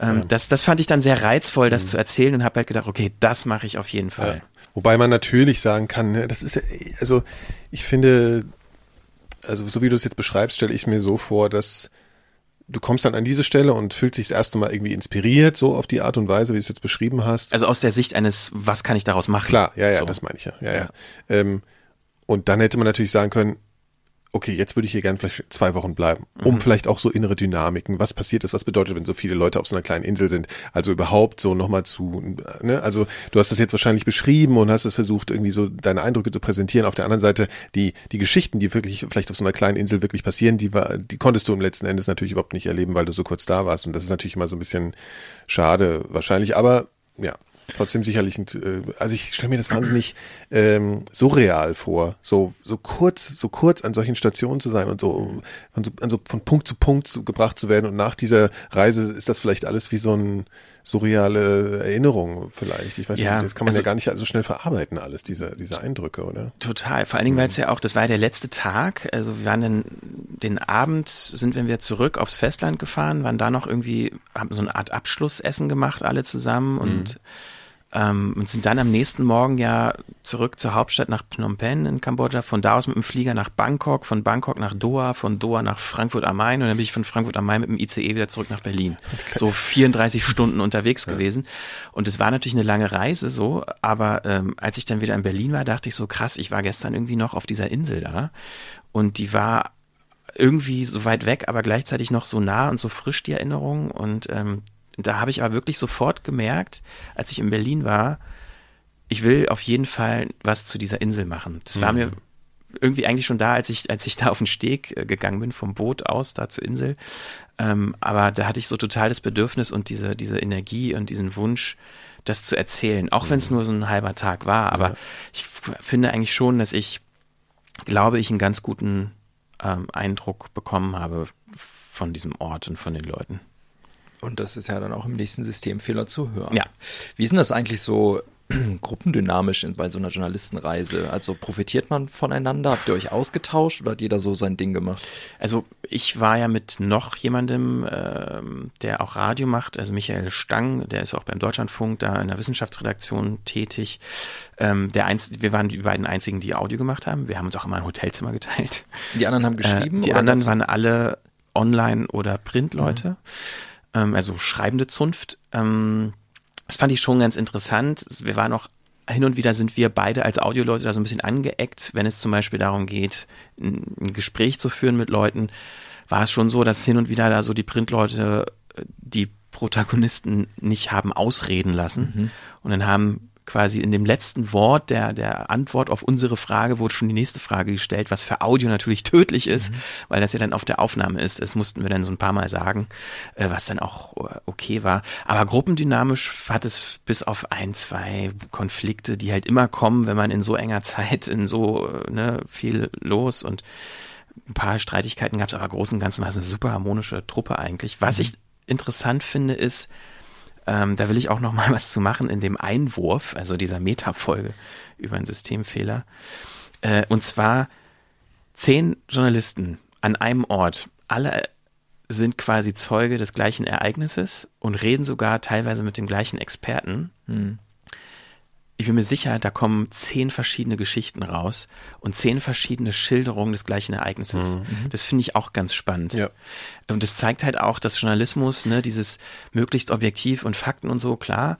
Ähm, ja. das, das fand ich dann sehr reizvoll, das mhm. zu erzählen und habe halt gedacht, okay, das mache ich auf jeden Fall. Ja. Wobei man natürlich sagen kann, ne, das ist also ich finde, also so wie du es jetzt beschreibst, stelle ich mir so vor, dass du kommst dann an diese Stelle und fühlst dich das erste Mal irgendwie inspiriert, so auf die Art und Weise, wie du es jetzt beschrieben hast. Also aus der Sicht eines, was kann ich daraus machen? Klar, ja, ja, so. das meine ich ja. ja, ja. ja. Ähm, und dann hätte man natürlich sagen können, okay, jetzt würde ich hier gerne vielleicht zwei Wochen bleiben, um mhm. vielleicht auch so innere Dynamiken, was passiert ist, was bedeutet, wenn so viele Leute auf so einer kleinen Insel sind, also überhaupt so nochmal zu, ne, also du hast das jetzt wahrscheinlich beschrieben und hast es versucht, irgendwie so deine Eindrücke zu präsentieren. Auf der anderen Seite, die, die Geschichten, die wirklich vielleicht auf so einer kleinen Insel wirklich passieren, die war, die konntest du im letzten Endes natürlich überhaupt nicht erleben, weil du so kurz da warst und das ist natürlich immer so ein bisschen schade wahrscheinlich, aber ja, trotzdem sicherlich, äh, also ich stelle mir das wahnsinnig ähm, surreal vor, so so kurz, so kurz an solchen Stationen zu sein und so von, so, an so von Punkt zu Punkt zu, gebracht zu werden und nach dieser Reise ist das vielleicht alles wie so ein surreale Erinnerung vielleicht. Ich weiß ja, nicht, das kann man also, ja gar nicht so schnell verarbeiten alles diese diese Eindrücke, oder? Total. Vor allen Dingen, weil es ja auch, das war ja der letzte Tag. Also wir waren dann den Abend sind wir zurück aufs Festland gefahren, waren da noch irgendwie haben so eine Art Abschlussessen gemacht alle zusammen und mhm ähm, und sind dann am nächsten Morgen ja zurück zur Hauptstadt nach Phnom Penh in Kambodscha, von da aus mit dem Flieger nach Bangkok, von Bangkok nach Doha, von Doha nach Frankfurt am Main und dann bin ich von Frankfurt am Main mit dem ICE wieder zurück nach Berlin. So 34 Stunden unterwegs ja. gewesen. Und es war natürlich eine lange Reise so, aber ähm, als ich dann wieder in Berlin war, dachte ich so, krass, ich war gestern irgendwie noch auf dieser Insel da und die war irgendwie so weit weg, aber gleichzeitig noch so nah und so frisch die Erinnerung und ähm, da habe ich aber wirklich sofort gemerkt, als ich in Berlin war, ich will auf jeden Fall was zu dieser Insel machen. Das war mhm. mir irgendwie eigentlich schon da, als ich, als ich da auf den Steg äh, gegangen bin, vom Boot aus, da zur Insel. Ähm, aber da hatte ich so total das Bedürfnis und diese, diese Energie und diesen Wunsch, das zu erzählen, auch wenn es mhm. nur so ein halber Tag war. Aber ja. ich finde eigentlich schon, dass ich glaube ich einen ganz guten ähm, Eindruck bekommen habe von diesem Ort und von den Leuten. Und das ist ja dann auch im nächsten Systemfehler zu hören. Ja. Wie ist denn das eigentlich so gruppendynamisch bei so einer Journalistenreise? Also profitiert man voneinander? Habt ihr euch ausgetauscht oder hat jeder so sein Ding gemacht? Also ich war ja mit noch jemandem, ähm, der auch Radio macht, also Michael Stang, der ist auch beim Deutschlandfunk da in der Wissenschaftsredaktion tätig. Ähm, der einz wir waren die beiden einzigen, die Audio gemacht haben. Wir haben uns auch immer ein Hotelzimmer geteilt. Die anderen haben geschrieben? Äh, die anderen waren alle Online- oder Printleute, mhm. Ähm, also schreibende Zunft. Ähm, das fand ich schon ganz interessant. Wir waren auch hin und wieder sind wir beide als Audioleute da so ein bisschen angeeckt, wenn es zum Beispiel darum geht, ein Gespräch zu führen mit Leuten, war es schon so, dass hin und wieder da so die Printleute äh, die Protagonisten nicht haben ausreden lassen. Mhm. Und dann haben quasi in dem letzten Wort der, der Antwort auf unsere Frage wurde schon die nächste Frage gestellt, was für Audio natürlich tödlich ist, mhm. weil das ja dann auf der Aufnahme ist. Das mussten wir dann so ein paar Mal sagen, äh, was dann auch äh, okay war. Aber gruppendynamisch hat es bis auf ein, zwei Konflikte, die halt immer kommen, wenn man in so enger Zeit in so äh, ne, viel los und ein paar Streitigkeiten gab es, aber großen und ganzen war es eine super harmonische Truppe eigentlich. Was mhm. ich interessant finde, ist, ähm, da will ich auch noch mal was zu machen in dem Einwurf, also dieser Metafolge über einen Systemfehler. Äh, und zwar zehn Journalisten an einem Ort, alle sind quasi Zeuge des gleichen Ereignisses und reden sogar teilweise mit dem gleichen Experten. Hm ich bin mir sicher, da kommen zehn verschiedene Geschichten raus und zehn verschiedene Schilderungen des gleichen Ereignisses. Mhm. mhm. Das finde ich auch ganz spannend. Ja. Und das zeigt halt auch, dass Journalismus, ne, dieses möglichst objektiv und Fakten und so, klar,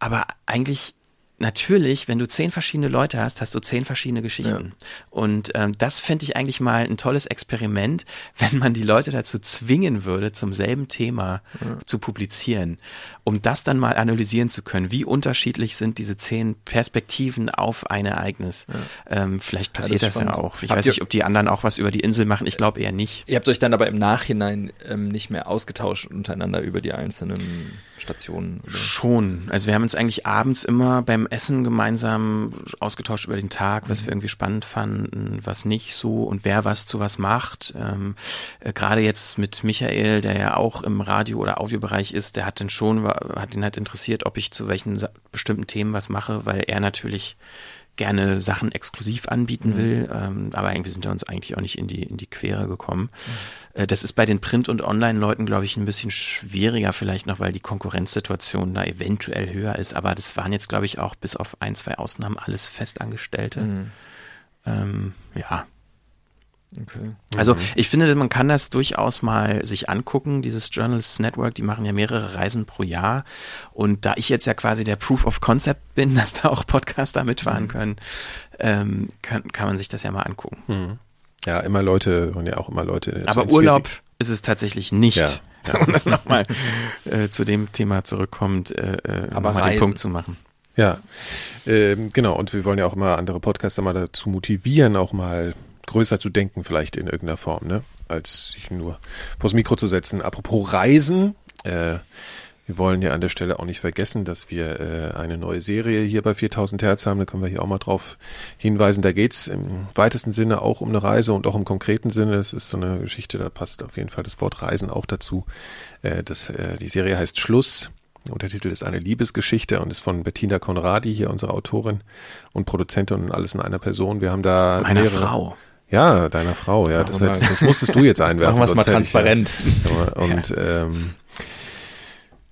aber eigentlich natürlich, wenn du zehn verschiedene Leute hast, hast du zehn verschiedene Geschichten. Ja. Und ähm, das fände ich eigentlich mal ein tolles Experiment, wenn man die Leute dazu zwingen würde, zum selben Thema ja. zu publizieren, um das dann mal analysieren zu können. Wie unterschiedlich sind diese zehn Perspektiven auf ein Ereignis? Ja. Ähm, vielleicht passiert das, das ja auch. Ich habt weiß nicht, ob die anderen auch was über die Insel machen. Ich glaube eher nicht. Ihr habt euch dann aber im Nachhinein ähm, nicht mehr ausgetauscht untereinander über die einzelnen Stationen? Oder? Schon. Also wir haben uns eigentlich abends immer beim Essen gemeinsam ausgetauscht über den Tag, was mhm. wir irgendwie spannend fanden, was nicht so und wer was zu was macht. Ähm, äh, Gerade jetzt mit Michael, der ja auch im Radio- oder Audiobereich ist, der hat dann schon, hat ihn halt interessiert, ob ich zu welchen bestimmten Themen was mache, weil er natürlich gerne Sachen exklusiv anbieten mhm. will, ähm, aber irgendwie sind wir uns eigentlich auch nicht in die, in die Quere gekommen. Mhm. Äh, das ist bei den Print- und Online-Leuten, glaube ich, ein bisschen schwieriger vielleicht noch, weil die Konkurrenzsituation da eventuell höher ist, aber das waren jetzt, glaube ich, auch bis auf ein, zwei Ausnahmen alles Festangestellte. Mhm. Ähm, ja, Okay. Also mhm. ich finde, man kann das durchaus mal sich angucken, dieses Journalists Network, die machen ja mehrere Reisen pro Jahr. Und da ich jetzt ja quasi der Proof of Concept bin, dass da auch Podcaster mitfahren mhm. können, ähm, kann, kann man sich das ja mal angucken. Mhm. Ja, immer Leute und ja auch immer Leute. Aber Urlaub ist es tatsächlich nicht. Ja, ja. um das nochmal äh, zu dem Thema zurückkommt, äh, äh Aber mal den Punkt zu machen. Ja, ähm, genau. Und wir wollen ja auch immer andere Podcaster mal dazu motivieren, auch mal größer zu denken vielleicht in irgendeiner Form, ne? als sich nur vors Mikro zu setzen. Apropos Reisen, äh, wir wollen ja an der Stelle auch nicht vergessen, dass wir äh, eine neue Serie hier bei 4000 Hertz haben. Da können wir hier auch mal drauf hinweisen. Da geht's im weitesten Sinne auch um eine Reise und auch im konkreten Sinne. Das ist so eine Geschichte, da passt auf jeden Fall das Wort Reisen auch dazu. Äh, das, äh, die Serie heißt Schluss. Der Titel ist eine Liebesgeschichte und ist von Bettina Conradi, hier unsere Autorin und Produzentin und alles in einer Person. Wir haben da Meine mehrere, Frau. Ja, deiner Frau, ja. Das, heißt, das musstest du jetzt einwerfen. Machen wir es mal transparent. Ja. Und ähm,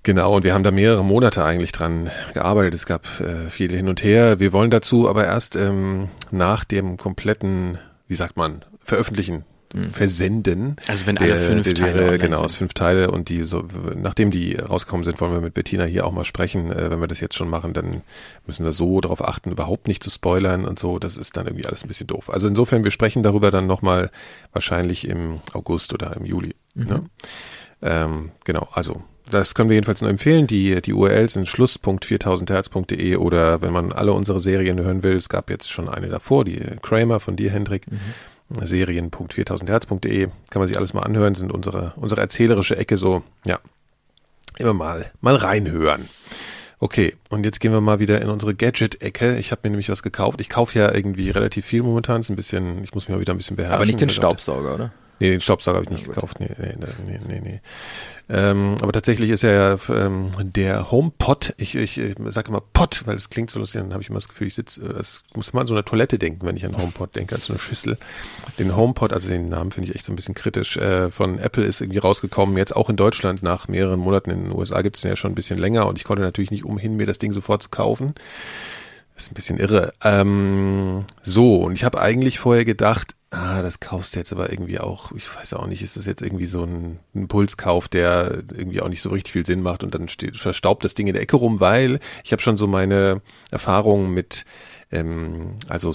genau, und wir haben da mehrere Monate eigentlich dran gearbeitet. Es gab äh, viele hin und her. Wir wollen dazu aber erst ähm, nach dem kompletten, wie sagt man, Veröffentlichen. Versenden. Also wenn alle der, fünf der Serie, Teile genau, aus fünf Teile und die so, nachdem die rausgekommen sind, wollen wir mit Bettina hier auch mal sprechen. Äh, wenn wir das jetzt schon machen, dann müssen wir so darauf achten, überhaupt nicht zu spoilern und so. Das ist dann irgendwie alles ein bisschen doof. Also insofern, wir sprechen darüber dann nochmal wahrscheinlich im August oder im Juli. Mhm. Ne? Ähm, genau, also das können wir jedenfalls nur empfehlen. Die, die URLs sind schluss.4000herz.de oder wenn man alle unsere Serien hören will, es gab jetzt schon eine davor, die Kramer von dir, Hendrik. Mhm. Serien.4000herz.de kann man sich alles mal anhören, sind unsere, unsere erzählerische Ecke so, ja, immer mal, mal reinhören. Okay, und jetzt gehen wir mal wieder in unsere Gadget-Ecke. Ich habe mir nämlich was gekauft. Ich kaufe ja irgendwie relativ viel momentan. Ist ein bisschen, ich muss mich mal wieder ein bisschen beherrschen. Aber nicht den Staubsauger, oder? Nee, den Staubsauger habe ich nicht ja, gekauft. Nee, nee, nee, nee. nee. Ähm, aber tatsächlich ist er ja ähm, der HomePod. Ich, ich, ich sage immer Pot, weil es klingt so lustig. Dann habe ich immer das Gefühl, ich sitze, äh, das muss man an so eine Toilette denken, wenn ich an HomePod denke, als so eine Schüssel. Den HomePod, also den Namen finde ich echt so ein bisschen kritisch. Äh, von Apple ist irgendwie rausgekommen. Jetzt auch in Deutschland nach mehreren Monaten. In den USA gibt es den ja schon ein bisschen länger und ich konnte natürlich nicht umhin, mir das Ding sofort zu kaufen. Das ist ein bisschen irre. Ähm, so, und ich habe eigentlich vorher gedacht, ah, das kaufst du jetzt aber irgendwie auch, ich weiß auch nicht, ist das jetzt irgendwie so ein Impulskauf, der irgendwie auch nicht so richtig viel Sinn macht und dann steht, verstaubt das Ding in der Ecke rum, weil ich habe schon so meine Erfahrungen mit ähm, also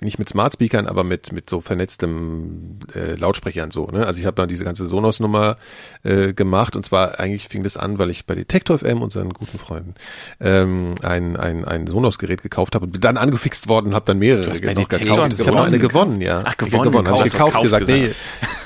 nicht mit Smart Speakern, aber mit mit so vernetztem äh, Lautsprechern so. Ne? Also ich habe dann diese ganze Sonos-Nummer äh, gemacht und zwar eigentlich fing das an, weil ich bei Detektor FM unseren guten Freunden ähm, ein ein ein Sonos-Gerät gekauft habe und bin dann angefixt worden, habe dann mehrere noch gekauft. Ich habe eine gewonnen, ja. Ach gewonnen, gewonnen. Habe ich gekauft, gesagt, gesagt,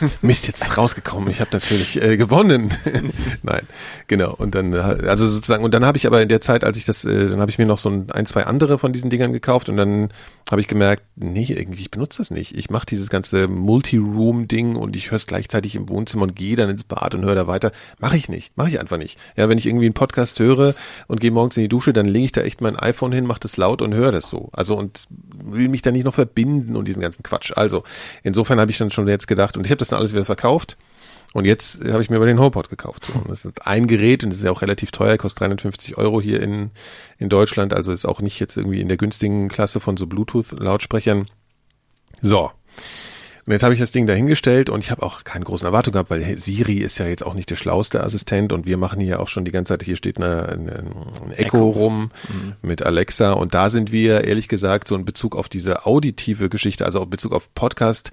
nee, Mist, jetzt ist rausgekommen. Ich habe natürlich äh, gewonnen. Nein, genau. Und dann also sozusagen und dann habe ich aber in der Zeit, als ich das, äh, dann habe ich mir noch so ein, ein zwei andere von diesen Dingern gekauft und dann habe ich gemerkt, nee, irgendwie, ich benutze das nicht. Ich mache dieses ganze Multi-Room-Ding und ich höre es gleichzeitig im Wohnzimmer und gehe dann ins Bad und höre da weiter. Mache ich nicht, mache ich einfach nicht. Ja, wenn ich irgendwie einen Podcast höre und gehe morgens in die Dusche, dann lege ich da echt mein iPhone hin, mache das laut und höre das so. Also und will mich da nicht noch verbinden und diesen ganzen Quatsch. Also insofern habe ich dann schon jetzt gedacht und ich habe das dann alles wieder verkauft und jetzt habe ich mir über den HomePod gekauft. So. das ist ein Gerät und das ist ja auch relativ teuer, kostet 350 Euro hier in, in Deutschland. Also ist auch nicht jetzt irgendwie in der günstigen Klasse von so Bluetooth-Lautsprechern. So. Und jetzt habe ich das Ding dahingestellt und ich habe auch keine großen Erwartungen gehabt, weil Siri ist ja jetzt auch nicht der schlauste Assistent und wir machen hier auch schon die ganze Zeit, hier steht eine, eine, ein Echo, Echo. rum mhm. mit Alexa und da sind wir ehrlich gesagt so in Bezug auf diese auditive Geschichte, also in Bezug auf Podcast,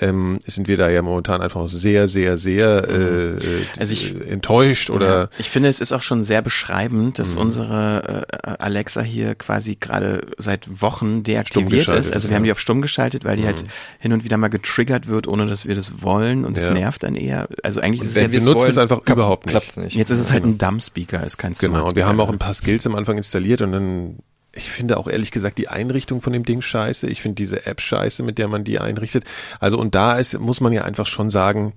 ähm, sind wir da ja momentan einfach sehr, sehr, sehr äh, mhm. äh, also ich, enttäuscht oder. Ja, ich finde, es ist auch schon sehr beschreibend, dass mhm. unsere äh, Alexa hier quasi gerade seit Wochen deaktiviert ist. Also wir haben die auf stumm geschaltet, weil die halt mhm. halt hin und wieder mal getriggert wird, ohne dass wir das wollen und ja. das nervt dann eher. Also eigentlich ist es ja, wir nutzen es einfach überhaupt nicht. nicht. Jetzt ist es halt ein Dumb-Speaker, ist kein Smart Genau, und wir haben auch ein paar Skills am Anfang installiert und dann ich finde auch ehrlich gesagt die Einrichtung von dem Ding scheiße. Ich finde diese App scheiße, mit der man die einrichtet. Also und da ist, muss man ja einfach schon sagen,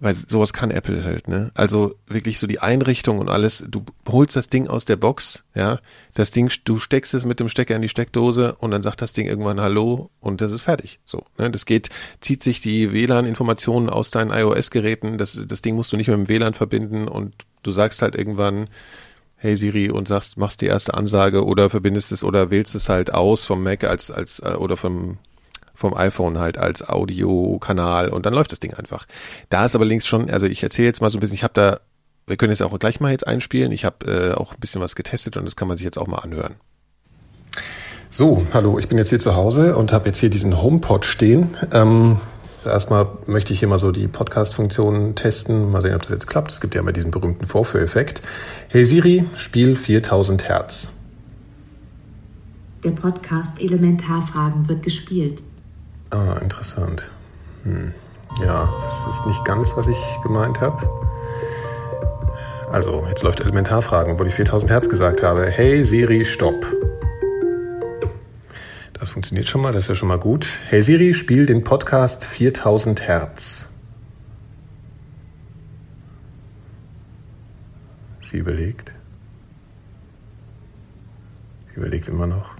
weil sowas kann Apple halt, ne? Also wirklich so die Einrichtung und alles, du holst das Ding aus der Box, ja, das Ding, du steckst es mit dem Stecker in die Steckdose und dann sagt das Ding irgendwann Hallo und das ist fertig. So, ne? Das geht, zieht sich die WLAN-Informationen aus deinen iOS-Geräten, das, das Ding musst du nicht mit dem WLAN verbinden und du sagst halt irgendwann, Hey Siri und sagst, machst die erste Ansage oder verbindest es oder wählst es halt aus vom Mac als, als, äh, oder vom, vom iPhone halt als Audiokanal und dann läuft das Ding einfach. Da ist aber links schon, also ich erzähle jetzt mal so ein bisschen, ich habe da, wir können jetzt auch gleich mal jetzt einspielen, ich habe äh, auch ein bisschen was getestet und das kann man sich jetzt auch mal anhören. So, hallo, ich bin jetzt hier zu Hause und habe jetzt hier diesen HomePod stehen. Ähm, Erstmal möchte ich hier mal so die Podcast-Funktionen testen. Mal sehen, ob das jetzt klappt. Es gibt ja immer diesen berühmten Vorführeffekt. Hey Siri, Spiel 4000 Hertz. Der Podcast Elementarfragen wird gespielt. Ah, interessant. Hm. Ja, das ist nicht ganz, was ich gemeint habe. Also, jetzt läuft Elementarfragen, obwohl ich 4000 Hertz gesagt habe. Hey Siri, stopp. Das funktioniert schon mal, das ist ja schon mal gut. Hey Siri, spiel den Podcast 4000 Hertz. Sie überlegt. Sie überlegt immer noch.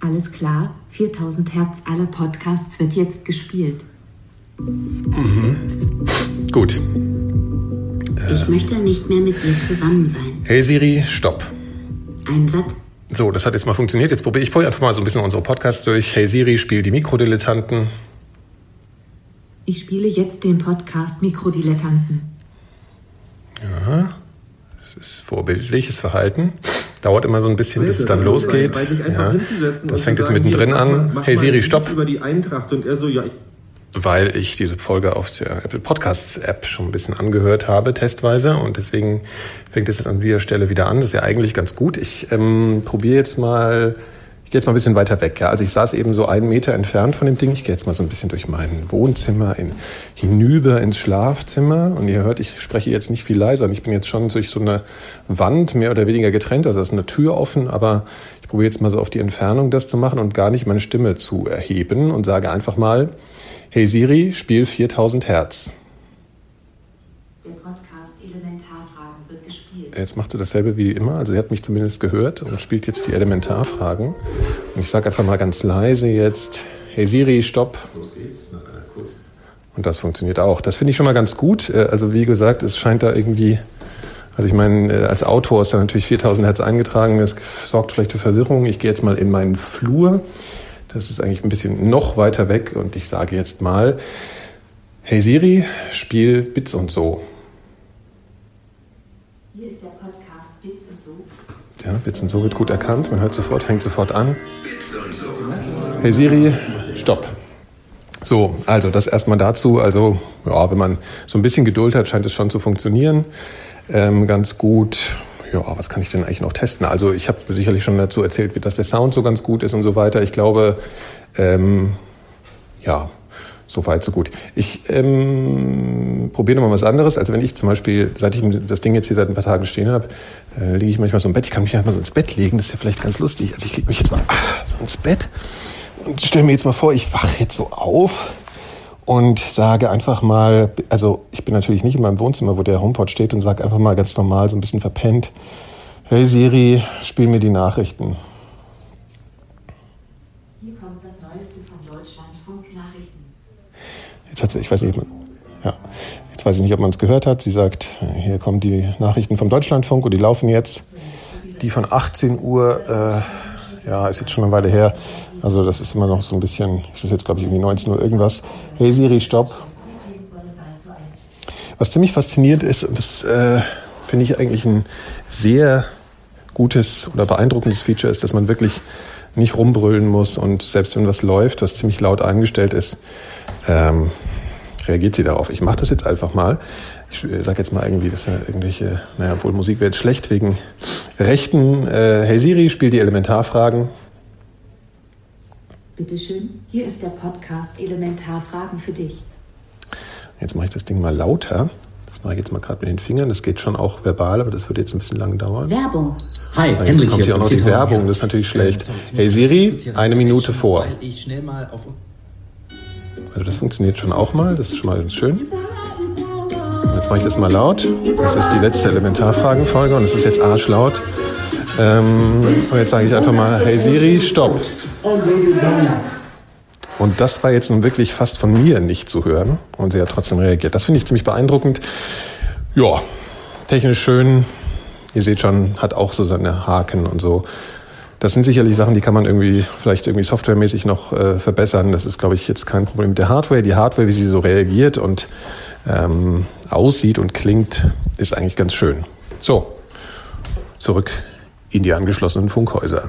Alles klar, 4000 Hertz aller Podcasts wird jetzt gespielt. Mhm. Gut. Ich äh. möchte nicht mehr mit dir zusammen sein. Hey Siri, stopp. Ein Satz so, das hat jetzt mal funktioniert. Jetzt probiere ich probier einfach mal so ein bisschen unsere Podcasts durch. Hey Siri, spiel die Mikrodilettanten. Ich spiele jetzt den Podcast Mikrodilettanten. Ja, das ist vorbildliches Verhalten. Dauert immer so ein bisschen, bis es dann losgeht. Ja, das fängt jetzt mittendrin an. Hey Siri, stopp. Über die Eintracht und er so, ja. Weil ich diese Folge auf der Apple Podcasts App schon ein bisschen angehört habe, testweise. Und deswegen fängt es an dieser Stelle wieder an. Das ist ja eigentlich ganz gut. Ich ähm, probiere jetzt mal, ich gehe jetzt mal ein bisschen weiter weg. Ja. Also ich saß eben so einen Meter entfernt von dem Ding. Ich gehe jetzt mal so ein bisschen durch mein Wohnzimmer in, hinüber ins Schlafzimmer. Und ihr hört, ich spreche jetzt nicht viel leiser. Und ich bin jetzt schon durch so eine Wand mehr oder weniger getrennt. Also da ist eine Tür offen, aber ich probiere jetzt mal so auf die Entfernung das zu machen und gar nicht meine Stimme zu erheben und sage einfach mal, Hey Siri, spiel 4000 Hertz. Der Podcast Elementarfragen wird gespielt. Jetzt macht sie dasselbe wie immer. Also sie hat mich zumindest gehört und spielt jetzt die Elementarfragen. Und ich sage einfach mal ganz leise jetzt, hey Siri, stopp. Los geht's. Und das funktioniert auch. Das finde ich schon mal ganz gut. Äh, also wie gesagt, es scheint da irgendwie, also ich meine, äh, als Autor ist da natürlich 4000 Hertz eingetragen. Das sorgt vielleicht für Verwirrung. Ich gehe jetzt mal in meinen Flur. Das ist eigentlich ein bisschen noch weiter weg und ich sage jetzt mal, hey Siri, spiel Bits und so. Hier ist der Podcast Bits und so. Ja, Bits und so wird gut erkannt. Man hört sofort, fängt sofort an. Hey Siri, stopp. So, also das erstmal dazu. Also, ja, wenn man so ein bisschen Geduld hat, scheint es schon zu funktionieren. Ähm, ganz gut ja, was kann ich denn eigentlich noch testen? Also ich habe sicherlich schon dazu erzählt, dass der Sound so ganz gut ist und so weiter. Ich glaube, ähm, ja, so weit, so gut. Ich ähm, probiere nochmal was anderes. Also wenn ich zum Beispiel, seit ich das Ding jetzt hier seit ein paar Tagen stehen habe, äh, liege ich manchmal so im Bett. Ich kann mich einfach so ins Bett legen. Das ist ja vielleicht ganz lustig. Also ich lege mich jetzt mal ach, so ins Bett und stelle mir jetzt mal vor, ich wache jetzt so auf und sage einfach mal, also ich bin natürlich nicht in meinem Wohnzimmer, wo der HomePod steht und sage einfach mal ganz normal, so ein bisschen verpennt, hey Siri, spiel mir die Nachrichten. Hier kommt das Neueste von Deutschlandfunk Nachrichten. Jetzt hat sie, ich weiß nicht, ja, jetzt weiß ich nicht, ob man es gehört hat. Sie sagt, hier kommen die Nachrichten vom Deutschlandfunk und die laufen jetzt. Die von 18 Uhr, äh, ja, ist jetzt schon eine Weile her, also das ist immer noch so ein bisschen, es ist jetzt glaube ich irgendwie 19 Uhr irgendwas. Hey Siri, stopp. Was ziemlich faszinierend ist, und das äh, finde ich eigentlich ein sehr gutes oder beeindruckendes Feature ist, dass man wirklich nicht rumbrüllen muss und selbst wenn was läuft, was ziemlich laut eingestellt ist, ähm, reagiert sie darauf. Ich mache das jetzt einfach mal. Ich äh, sage jetzt mal irgendwie, dass ja irgendwelche, naja, wohl Musik wäre jetzt schlecht wegen Rechten. Äh, hey Siri, spiel die Elementarfragen. Bitte schön, hier ist der Podcast Elementarfragen für dich. Jetzt mache ich das Ding mal lauter. Das mache ich jetzt mal gerade mit den Fingern. Das geht schon auch verbal, aber das wird jetzt ein bisschen lang dauern. Werbung. Hi, Jetzt Henrik kommt hier auch noch die 4000 Werbung, das ist natürlich schlecht. Ähm, Hey Siri, eine Minute vor. Weil ich schnell mal auf Also das funktioniert schon auch mal, das ist schon mal ganz schön. Jetzt mache ich das mal laut. Das ist die letzte Elementarfragenfolge und es ist jetzt arschlaut. Ähm, und jetzt sage ich einfach mal, hey Siri, stopp. Und das war jetzt nun wirklich fast von mir nicht zu hören und sie hat trotzdem reagiert. Das finde ich ziemlich beeindruckend. Ja, technisch schön. Ihr seht schon, hat auch so seine Haken und so. Das sind sicherlich Sachen, die kann man irgendwie vielleicht irgendwie softwaremäßig noch äh, verbessern. Das ist, glaube ich, jetzt kein Problem mit der Hardware. Die Hardware, wie sie so reagiert und ähm, aussieht und klingt, ist eigentlich ganz schön. So, zurück in die angeschlossenen Funkhäuser.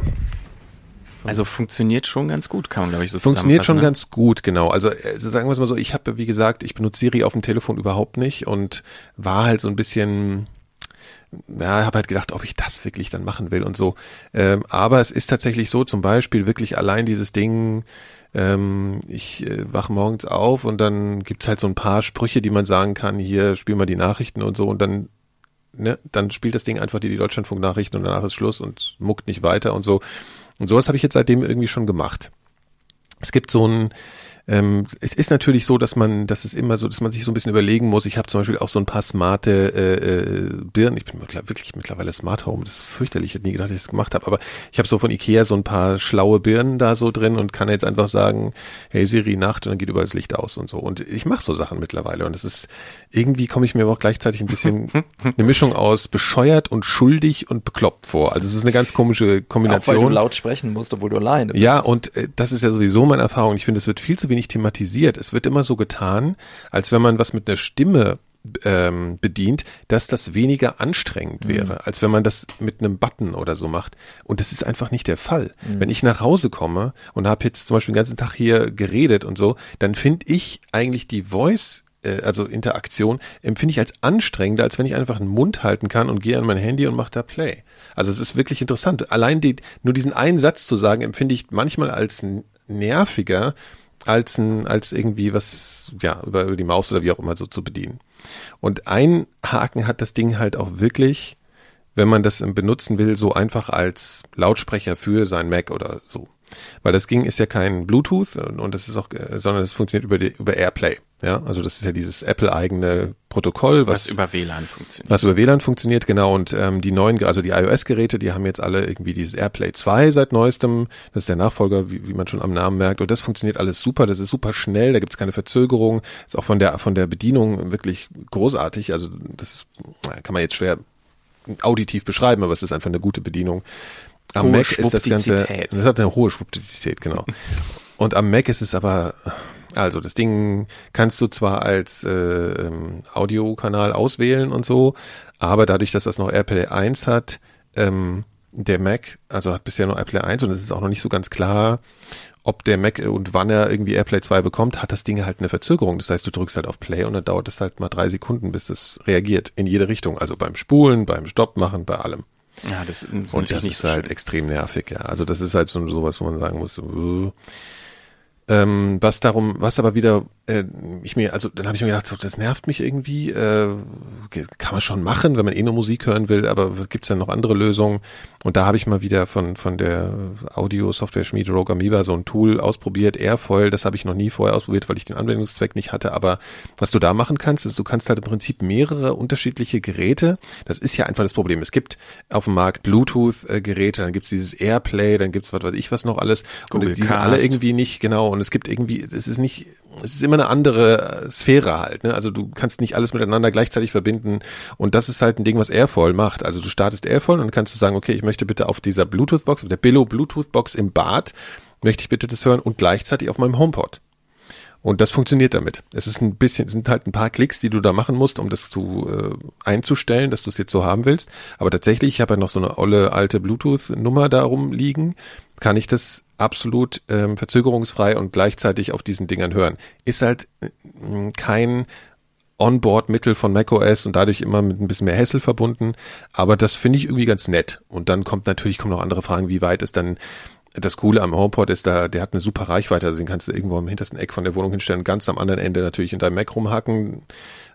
Also funktioniert schon ganz gut, kann man glaube ich so Funktioniert schon zusammenfassen, ganz gut, genau. Also äh, sagen wir es mal so, ich habe, wie gesagt, ich benutze Siri auf dem Telefon überhaupt nicht und war halt so ein bisschen, ja, habe halt gedacht, ob ich das wirklich dann machen will und so. Ähm, aber es ist tatsächlich so, zum Beispiel wirklich allein dieses Ding, ähm, ich äh, wach morgens auf und dann gibt's halt so ein paar Sprüche, die man sagen kann, hier spiel mal die Nachrichten und so und dann ne, dann spielt das Ding einfach die, die Deutschlandfunk-Nachrichten und danach ist Schluss und muckt nicht weiter und so. Und sowas habe ich jetzt seitdem irgendwie schon gemacht. Es gibt so ein, ähm, es ist natürlich so, dass man, dass es immer so, dass man sich so ein bisschen überlegen muss. Ich habe zum Beispiel auch so ein paar smarte äh, äh, Birnen. Ich bin wirklich mittlerweile Smart Home. Das ist fürchterlich. Ich hätte nie gedacht, dass ich das gemacht habe. Aber ich habe so von Ikea so ein paar schlaue Birnen da so drin und kann jetzt einfach sagen, hey Siri, Nacht und dann geht überall das Licht aus und so. Und ich mache so Sachen mittlerweile. Und es ist irgendwie komme ich mir aber auch gleichzeitig ein bisschen eine Mischung aus bescheuert und schuldig und bekloppt vor. Also es ist eine ganz komische Auch weil du Kombination. laut sprechen musst, obwohl du alleine bist. Ja, und äh, das ist ja sowieso meine Erfahrung. Ich finde, es wird viel zu wenig thematisiert. Es wird immer so getan, als wenn man was mit einer Stimme ähm, bedient, dass das weniger anstrengend wäre, mhm. als wenn man das mit einem Button oder so macht. Und das ist einfach nicht der Fall. Mhm. Wenn ich nach Hause komme und habe jetzt zum Beispiel den ganzen Tag hier geredet und so, dann finde ich eigentlich die Voice äh, also Interaktion, empfinde ich als anstrengender, als wenn ich einfach einen Mund halten kann und gehe an mein Handy und mache da Play. Also es ist wirklich interessant. Allein die, nur diesen einen Satz zu sagen, empfinde ich manchmal als nerviger, als ein, als irgendwie was, ja, über, über die Maus oder wie auch immer so zu bedienen. Und ein Haken hat das Ding halt auch wirklich, wenn man das benutzen will, so einfach als Lautsprecher für sein Mac oder so. Weil das ging ist ja kein Bluetooth und das ist auch, sondern es funktioniert über die, über AirPlay. Ja, also das ist ja dieses Apple-eigene Protokoll, was, was, über WLAN funktioniert. Was über WLAN funktioniert, genau. Und ähm, die neuen, also die iOS-Geräte, die haben jetzt alle irgendwie dieses AirPlay 2 seit neuestem. Das ist der Nachfolger, wie, wie man schon am Namen merkt. Und das funktioniert alles super. Das ist super schnell. Da gibt's keine Verzögerung. Ist auch von der von der Bedienung wirklich großartig. Also das ist, kann man jetzt schwer auditiv beschreiben, aber es ist einfach eine gute Bedienung. Am hohe Mac ist das Ganze, das hat eine hohe Schwuppdizität, genau. Und am Mac ist es aber, also das Ding kannst du zwar als äh, ähm, Audiokanal auswählen und so, aber dadurch, dass das noch AirPlay 1 hat, ähm, der Mac, also hat bisher nur AirPlay 1 und es ist auch noch nicht so ganz klar, ob der Mac und wann er irgendwie AirPlay 2 bekommt, hat das Ding halt eine Verzögerung. Das heißt, du drückst halt auf Play und dann dauert es halt mal drei Sekunden, bis das reagiert in jede Richtung. Also beim Spulen, beim Stopp machen, bei allem. Ja, das, ist und das ist halt extrem nervig, ja. Also das ist halt so sowas, wo man sagen muss, uh, ähm, was darum, was aber wieder, äh, ich mir, also dann habe ich mir gedacht, so, das nervt mich irgendwie. Äh, kann man schon machen, wenn man eh nur Musik hören will, aber gibt es dann noch andere Lösungen? Und da habe ich mal wieder von von der Audio-Software-Schmiede Rogue Amoeba so ein Tool ausprobiert, Airfoil. Das habe ich noch nie vorher ausprobiert, weil ich den Anwendungszweck nicht hatte. Aber was du da machen kannst, ist, du kannst halt im Prinzip mehrere unterschiedliche Geräte. Das ist ja einfach das Problem. Es gibt auf dem Markt Bluetooth-Geräte, dann gibt es dieses Airplay, dann gibt es was weiß ich was noch alles. Google und die sind alle irgendwie nicht genau und es gibt irgendwie, es ist nicht, es ist immer eine andere Sphäre halt. Ne? Also du kannst nicht alles miteinander gleichzeitig verbinden und das ist halt ein Ding, was Airfall macht. Also du startest Airfall und dann kannst du sagen, okay, ich möchte bitte auf dieser Bluetooth-Box, auf der Billo Bluetooth-Box im Bad, möchte ich bitte das hören und gleichzeitig auf meinem HomePod. Und das funktioniert damit. Es ist ein bisschen, sind halt ein paar Klicks, die du da machen musst, um das zu äh, einzustellen, dass du es jetzt so haben willst. Aber tatsächlich, ich habe ja noch so eine olle alte Bluetooth-Nummer da rumliegen, kann ich das absolut ähm, verzögerungsfrei und gleichzeitig auf diesen Dingern hören. Ist halt äh, kein Onboard-Mittel von macOS und dadurch immer mit ein bisschen mehr Hassel verbunden. Aber das finde ich irgendwie ganz nett. Und dann kommt natürlich kommen noch andere Fragen, wie weit ist dann das Coole am HomePod ist da, der hat eine super Reichweite, also den kannst du irgendwo am hintersten Eck von der Wohnung hinstellen, ganz am anderen Ende natürlich in deinem Mac rumhacken.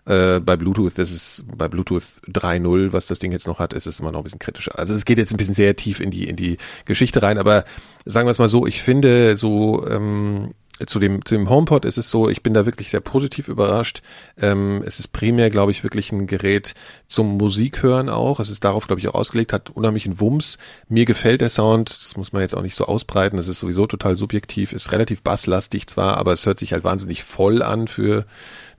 Äh, bei Bluetooth, das ist bei Bluetooth 3.0, was das Ding jetzt noch hat, ist es immer noch ein bisschen kritischer. Also es geht jetzt ein bisschen sehr tief in die in die Geschichte rein, aber sagen wir es mal so, ich finde so ähm, zu dem, zu dem HomePod ist es so, ich bin da wirklich sehr positiv überrascht. Ähm, es ist primär, glaube ich, wirklich ein Gerät zum Musikhören auch. Es ist darauf, glaube ich, auch ausgelegt, hat unheimlichen Wumms. Mir gefällt der Sound, das muss man jetzt auch nicht so ausbreiten, das ist sowieso total subjektiv, ist relativ basslastig zwar, aber es hört sich halt wahnsinnig voll an für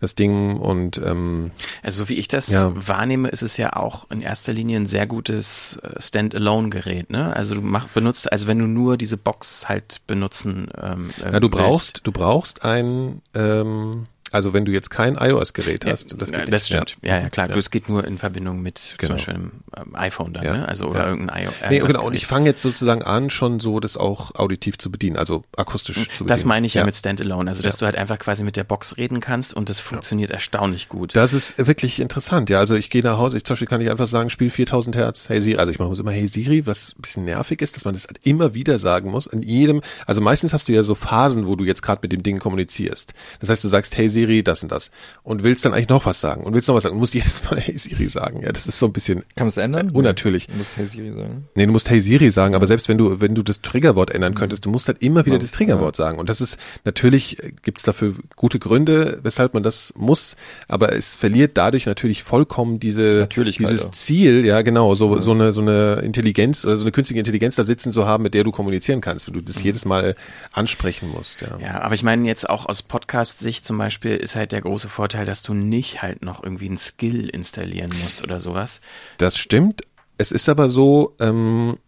das Ding und ähm, also so wie ich das ja. wahrnehme, ist es ja auch in erster Linie ein sehr gutes äh, Standalone-Gerät, ne? Also du mach, benutzt, also wenn du nur diese Box halt benutzen ähm, äh, ja, du brauchst, du brauchst ein ähm, also wenn du jetzt kein iOS-Gerät hast, ja, das geht Das stimmt. Ja, ja, klar. Ja. Du, es geht nur in Verbindung mit genau. zum Beispiel einem ähm, iPhone dann, ja. ne? Also oder ja. irgendein iOS. Nee, genau. Und ich fange jetzt sozusagen an, schon so das auch auditiv zu bedienen, also akustisch zu bedienen. Das meine ich ja, mit Standalone, also dass du halt einfach quasi mit der Box reden kannst und das funktioniert erstaunlich gut. Das ist wirklich interessant, ja. Also ich gehe nach Hause, ich zum Beispiel kann ich einfach sagen, spiel 4000 Hertz, hey Siri, also ich mache immer hey Siri, was ein bisschen nervig ist, dass man das halt immer wieder sagen muss, in jedem, also meistens hast du ja so Phasen, wo du jetzt gerade mit dem Ding kommunizierst. Das heißt, du sagst hey Siri, das und das und willst dann eigentlich noch was sagen und willst noch was sagen und musst jedes Mal Hey Siri sagen. Ja, das ist so ein bisschen. Kann man es ändern? Unnatürlich. Du musst Hey Siri sagen. Nee, du musst Hey Siri sagen, aber selbst wenn du, wenn du das Triggerwort ändern könntest, du musst halt immer wieder das Triggerwort sagen. Und das ist, natürlich äh, gibt es dafür gute Gründe, weshalb man das muss, aber es verliert dadurch natürlich vollkommen diese, dieses Ziel, ja, genau, so, ja. so eine, so eine Intelligenz oder so eine künstliche Intelligenz da sitzen zu haben, mit der du kommunizieren kannst, wenn du das mhm. jedes Mal ansprechen musst, ja. Ja, aber ich meine jetzt auch aus Podcast-Sicht zum Beispiel ist halt der große Vorteil, dass du nicht halt noch irgendwie ein Skill installieren musst oder sowas. Das stimmt. Es ist aber so, ähm,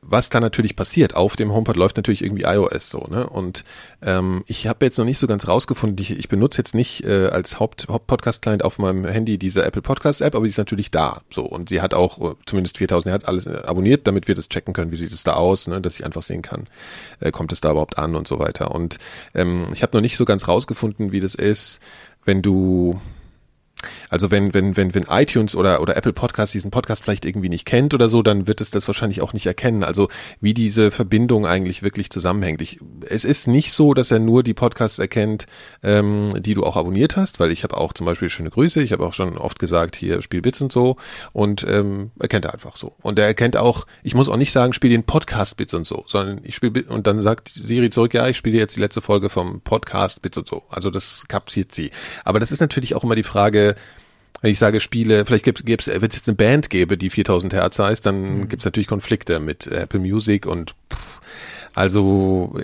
was da natürlich passiert, auf dem HomePod läuft natürlich irgendwie iOS so, ne? Und ähm, ich habe jetzt noch nicht so ganz rausgefunden, ich, ich benutze jetzt nicht äh, als Haupt, Haupt-Podcast-Client auf meinem Handy diese Apple Podcast-App, aber sie ist natürlich da. So, und sie hat auch äh, zumindest 4000 Hertz alles äh, abonniert, damit wir das checken können, wie sieht es da aus, ne? dass ich einfach sehen kann, äh, kommt es da überhaupt an und so weiter. Und ähm, ich habe noch nicht so ganz rausgefunden, wie das ist, wenn du also wenn, wenn, wenn, wenn iTunes oder, oder Apple Podcast diesen Podcast vielleicht irgendwie nicht kennt oder so, dann wird es das wahrscheinlich auch nicht erkennen. Also wie diese Verbindung eigentlich wirklich zusammenhängt. Ich, es ist nicht so, dass er nur die Podcasts erkennt, ähm, die du auch abonniert hast, weil ich habe auch zum Beispiel schöne Grüße, ich habe auch schon oft gesagt, hier spiel Bits und so und ähm, erkennt er einfach so. Und er erkennt auch, ich muss auch nicht sagen, spiel den Podcast Bits und so, sondern ich spiele und dann sagt Siri zurück, ja, ich spiele jetzt die letzte Folge vom Podcast Bits und so. Also das kapiert sie. Aber das ist natürlich auch immer die Frage, wenn ich sage Spiele, vielleicht gibt's, gibt's, wenn es jetzt eine Band gäbe, die 4000 Hertz heißt, dann mhm. gibt's natürlich Konflikte mit Apple Music und pff, also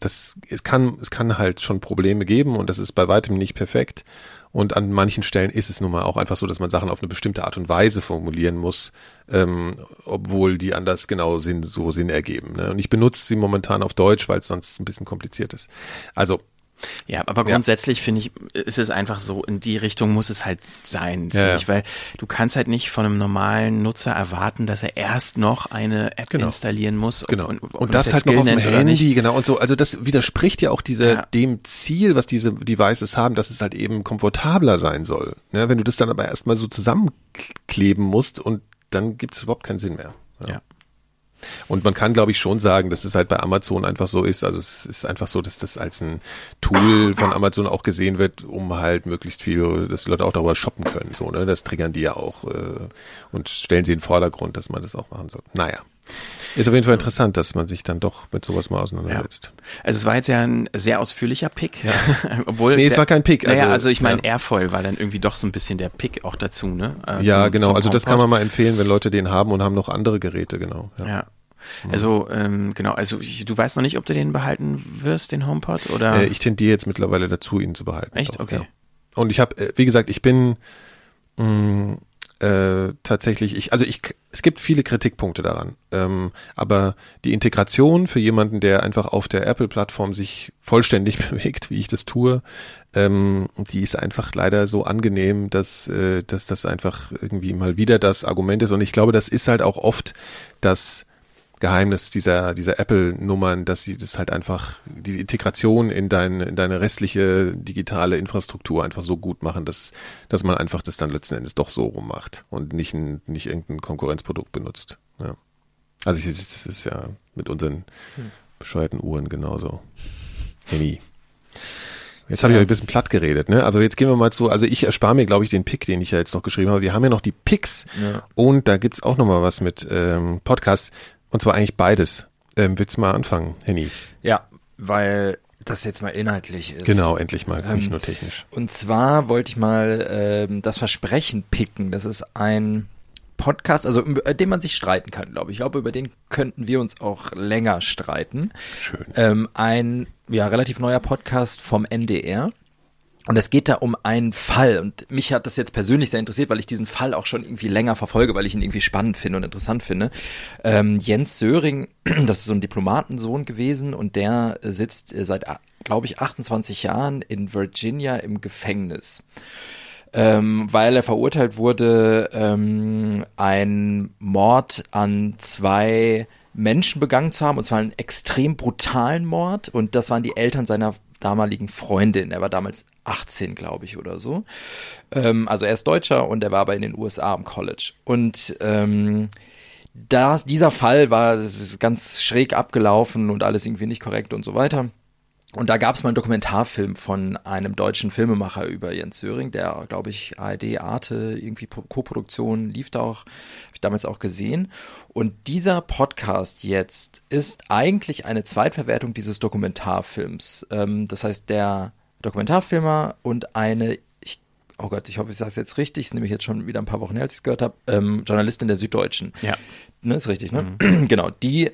das es kann es kann halt schon Probleme geben und das ist bei weitem nicht perfekt und an manchen Stellen ist es nun mal auch einfach so, dass man Sachen auf eine bestimmte Art und Weise formulieren muss, ähm, obwohl die anders genau Sinn, so Sinn ergeben. Ne? Und ich benutze sie momentan auf Deutsch, weil es sonst ein bisschen kompliziert ist. Also ja, aber grundsätzlich ja. finde ich, ist es einfach so, in die Richtung muss es halt sein, finde ja, ich, weil du kannst halt nicht von einem normalen Nutzer erwarten, dass er erst noch eine App genau. installieren muss. Genau. Und, und, und das halt noch auf dem Handy, genau. Und so, also das widerspricht ja auch diese, ja. dem Ziel, was diese Devices haben, dass es halt eben komfortabler sein soll. Ja, wenn du das dann aber erstmal so zusammenkleben musst und dann gibt es überhaupt keinen Sinn mehr. ja. Und man kann, glaube ich, schon sagen, dass es halt bei Amazon einfach so ist. Also es ist einfach so, dass das als ein Tool von Amazon auch gesehen wird, um halt möglichst viel, dass die Leute auch darüber shoppen können. So, ne? Das triggern die ja auch äh, und stellen sie in den Vordergrund, dass man das auch machen soll. Naja. Ist auf jeden Fall interessant, dass man sich dann doch mit sowas mal auseinandersetzt. Ja. Also es war jetzt ja ein sehr ausführlicher Pick. Ja. Obwohl nee, es war kein Pick. Also, naja, also ich meine, ja. Airfoil war dann irgendwie doch so ein bisschen der Pick auch dazu, ne? Äh, ja, zum, genau. Zum also das kann man mal empfehlen, wenn Leute den haben und haben noch andere Geräte, genau. Ja. ja. Also ähm, genau, also ich, du weißt noch nicht, ob du den behalten wirst, den HomePod oder? Äh, ich tendiere jetzt mittlerweile dazu, ihn zu behalten. Echt? Auch, okay. Ja. Und ich habe, äh, wie gesagt, ich bin mh, mm, äh, tatsächlich, ich, also ich, es gibt viele Kritikpunkte daran, ähm, aber die Integration für jemanden, der einfach auf der Apple-Plattform sich vollständig bewegt, wie ich das tue, ähm, die ist einfach leider so angenehm, dass, äh, dass das einfach irgendwie mal wieder das Argument ist. Und ich glaube, das ist halt auch oft das Geheimnis dieser, dieser Apple-Nummern, dass sie das halt einfach, die Integration in, dein, in deine restliche digitale Infrastruktur einfach so gut machen, dass, dass man einfach das dann letzten Endes doch so rum macht und nicht, ein, nicht irgendein Konkurrenzprodukt benutzt. Ja. Also ich, das ist ja mit unseren hm. bescheuerten Uhren genauso. Nie. Jetzt habe ich euch ein bisschen platt geredet, ne? Aber jetzt gehen wir mal zu, also ich erspare mir, glaube ich, den Pick, den ich ja jetzt noch geschrieben habe. Wir haben ja noch die Picks ja. und da gibt's auch noch mal was mit ähm, Podcast. Und zwar eigentlich beides. Ähm, willst du mal anfangen, Henny? Ja, weil das jetzt mal inhaltlich ist. Genau, endlich mal, ähm, nicht nur technisch. Und zwar wollte ich mal ähm, das Versprechen picken. Das ist ein Podcast, also über den man sich streiten kann, glaube ich. Ich glaube, über den könnten wir uns auch länger streiten. Schön. Ähm, ein ja relativ neuer Podcast vom NDR. Und es geht da um einen Fall. Und mich hat das jetzt persönlich sehr interessiert, weil ich diesen Fall auch schon irgendwie länger verfolge, weil ich ihn irgendwie spannend finde und interessant finde. Ähm, Jens Söring, das ist so ein Diplomatensohn gewesen und der sitzt äh, seit, glaube ich, 28 Jahren in Virginia im Gefängnis. Ähm, weil er verurteilt wurde, ähm, ein Mord an zwei Menschen begangen zu haben, und zwar einen extrem brutalen Mord. Und das waren die Eltern seiner damaligen Freundin. Er war damals 18, glaube ich, oder so. Ähm, also er ist Deutscher und er war aber in den USA am College. Und ähm, das, dieser Fall war ganz schräg abgelaufen und alles irgendwie nicht korrekt und so weiter. Und da gab es mal einen Dokumentarfilm von einem deutschen Filmemacher über Jens Söring, der, glaube ich, ARD, Arte, irgendwie Co-Produktion lief da auch, habe ich damals auch gesehen. Und dieser Podcast jetzt ist eigentlich eine Zweitverwertung dieses Dokumentarfilms. Ähm, das heißt, der Dokumentarfilmer und eine, ich, oh Gott, ich hoffe, ich sage es jetzt richtig, ist nämlich jetzt schon wieder ein paar Wochen her, als ich es gehört habe, ähm, Journalistin der Süddeutschen. Ja. Ne, ist richtig, ne? Mhm. genau, die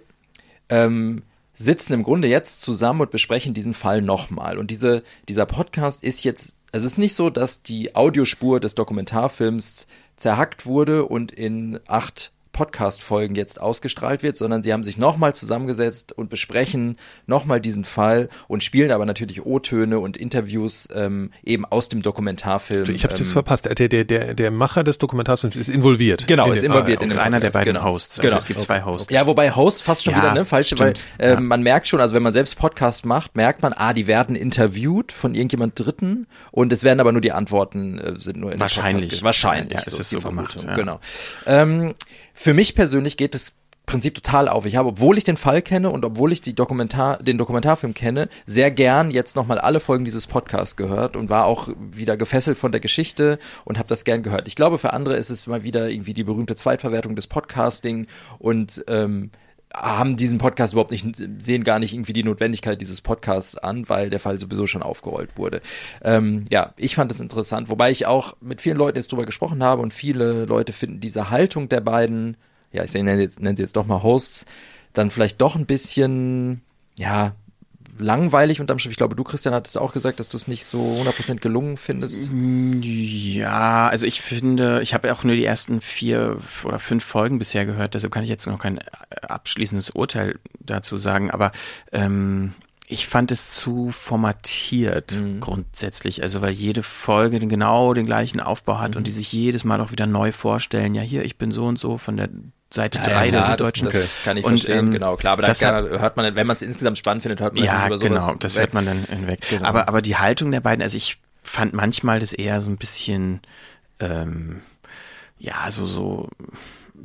ähm, sitzen im Grunde jetzt zusammen und besprechen diesen Fall nochmal. Und diese, dieser Podcast ist jetzt, also es ist nicht so, dass die Audiospur des Dokumentarfilms zerhackt wurde und in acht Podcast-Folgen jetzt ausgestrahlt wird, sondern sie haben sich nochmal zusammengesetzt und besprechen nochmal diesen Fall und spielen aber natürlich O-Töne und Interviews ähm, eben aus dem Dokumentarfilm. Ich habe es ähm, jetzt verpasst. Der, der, der, der Macher des Dokumentarfilms ist involviert. Genau, In ist involviert ah, in ist einer der Podcast, beiden genau. Hosts. Also Genau. es gibt zwei Hosts. Ja, wobei Host fast schon Ja, wieder, ne, falsche, weil äh, Ja. man merkt schon, also wenn man selbst Podcast macht, merkt man, ah, die werden interviewt von irgendjemand Dritten und es werden aber nur die Antworten äh, sind nur in Wahrscheinlich. Podcast. Wahrscheinlich. Ja, es ist die so gemacht, Vermutung, ja. Genau. Ähm, für mich persönlich geht das Prinzip total auf. Ich habe, obwohl ich den Fall kenne und obwohl ich die Dokumentar, den Dokumentarfilm kenne, sehr gern jetzt nochmal alle Folgen dieses Podcasts gehört und war auch wieder gefesselt von der Geschichte und habe das gern gehört. Ich glaube, für andere ist es mal wieder irgendwie die berühmte Zweitverwertung des Podcasting und ähm, haben diesen Podcast überhaupt nicht, sehen gar nicht irgendwie die Notwendigkeit dieses Podcasts an, weil der Fall sowieso schon aufgerollt wurde. Ähm, ja, ich fand es interessant, wobei ich auch mit vielen Leuten jetzt drüber gesprochen habe und viele Leute finden diese Haltung der beiden, ja, ich nenne, jetzt, nenne sie jetzt doch mal Hosts, dann vielleicht doch ein bisschen, ja, langweilig unterm Strich. Ich glaube, du, Christian, hattest auch gesagt, dass du es nicht so 100% gelungen findest. Ja, also ich finde, ich habe auch nur die ersten vier oder fünf Folgen bisher gehört, deshalb kann ich jetzt noch kein äh, abschließendes Urteil dazu sagen, aber ähm, ich fand es zu formatiert Mhm. grundsätzlich, also weil jede Folge den, genau den gleichen Aufbau hat Mhm. und die sich jedes Mal auch wieder neu vorstellen. Ja, hier, ich bin so und so von der Seite Ja, 3 der klar, Süddeutschen. Das, das kann ich Und, verstehen, ähm, genau, klar. Aber da das kann, hört man, wenn man es insgesamt spannend findet, hört man Ja, über sowas genau, das weg. hört man dann hinweg. Genau. Aber, aber die Haltung der beiden, also ich fand manchmal das eher so ein bisschen, ähm, ja, so, so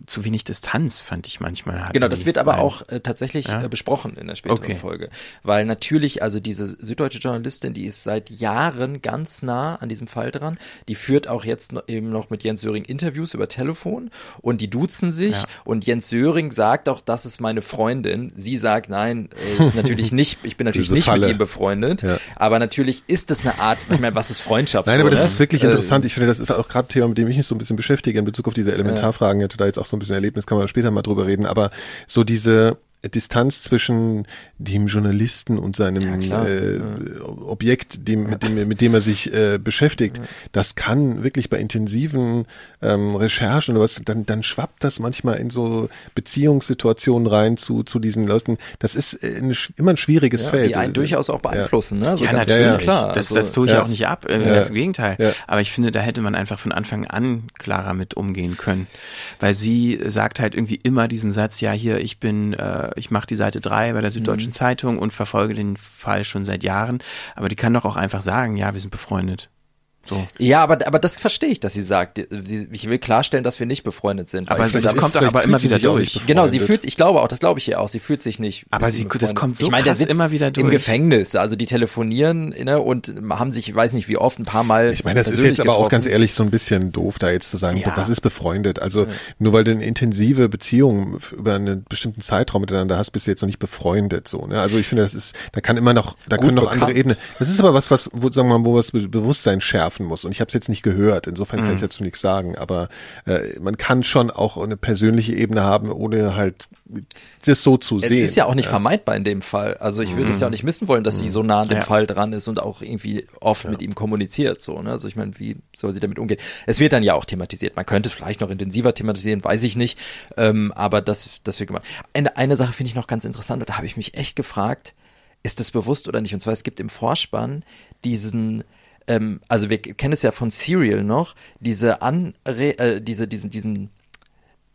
zu wenig Distanz, fand ich manchmal. Genau, das wird aber beiden. auch äh, tatsächlich Ja? äh, besprochen in der späteren Okay. Folge. Weil natürlich, also diese süddeutsche Journalistin, die ist seit Jahren ganz nah an diesem Fall dran. Die führt auch jetzt noch, eben noch mit Jens Söring Interviews über Telefon und die duzen sich. Ja. Und Jens Söring sagt auch, das ist meine Freundin. Sie sagt, nein, äh, natürlich nicht. Ich bin natürlich nicht Falle. mit ihm befreundet. Ja. Aber natürlich ist es eine Art, ich meine, was ist Freundschaft? Nein, so, aber das ne? ist wirklich Äh, interessant. Ich finde, das ist auch gerade ein Thema, mit dem ich mich so ein bisschen beschäftige in Bezug auf diese Elementarfragen. Ich hatte da jetzt auch so ein bisschen Erlebnis, kann man später mal drüber reden. Aber so diese Distanz zwischen dem Journalisten und seinem klar. äh, Objekt, dem, mit, dem, mit dem er sich äh, beschäftigt, das kann wirklich bei intensiven ähm, Recherchen oder was, dann, dann schwappt das manchmal in so Beziehungssituationen rein zu, zu diesen Leuten. Das ist äh, ein, immer ein schwieriges ja, Feld. die einen durchaus auch beeinflussen, ne? Also Ja, natürlich. klar. Das, also, das tue ich ja. auch nicht ab, äh, Ja. ganz im Gegenteil. Ja. Aber ich finde, da hätte man einfach von Anfang an klarer mit umgehen können. Weil sie sagt halt irgendwie immer diesen Satz, ja hier, ich bin, äh, ich mache die Seite 3 bei der Mhm. Süddeutschen Zeitung und verfolge den Fall schon seit Jahren. Aber die kann doch auch einfach sagen, ja, wir sind befreundet. So. Ja, aber, aber das verstehe ich, dass sie sagt. Sie, ich will klarstellen, dass wir nicht befreundet sind. Aber finde, das kommt doch aber immer wieder sich auch durch. Genau, sie fühlt, ich glaube auch, das glaube ich ihr auch, sie fühlt sich nicht. Aber sie- das kommt so ich meine, der krass sitzt immer wieder Im durch. Gefängnis, also die telefonieren ne, und haben sich, ich weiß nicht wie oft, ein paar Mal. Ich meine, das ist jetzt aber auch getroffen. ganz ehrlich so ein bisschen doof, da jetzt zu sagen, Ja. was ist befreundet? Also nur weil du eine intensive Beziehung über einen bestimmten Zeitraum miteinander hast, bist du jetzt noch nicht befreundet. So, ne? Also ich finde, das ist, da kann immer noch, da Gut können noch bekannt. andere Ebenen. Das ist aber was, was, wo, sagen wir mal, wo was Be- Bewusstsein schärfen muss. Und ich habe es jetzt nicht gehört. Insofern Mhm. kann ich dazu nichts sagen. Aber äh, man kann schon auch eine persönliche Ebene haben, ohne halt das so zu Es sehen. ist ja auch nicht vermeidbar in dem Fall. Also ich würde es ja auch nicht missen wollen, dass sie so nah an dem Ja. Fall dran ist und auch irgendwie oft mit ihm kommuniziert. So, ne? Also ich meine, wie soll sie damit umgehen? Es wird dann ja auch thematisiert. Man könnte es vielleicht noch intensiver thematisieren, weiß ich nicht. Ähm, aber das, das wird gemacht. Eine, eine Sache finde ich noch ganz interessant und da habe ich mich echt gefragt, ist das bewusst oder nicht? Und zwar, es gibt im Vorspann diesen ähm, also wir kennen es ja von Serial noch, diese Anre äh, diese, diesen, diesen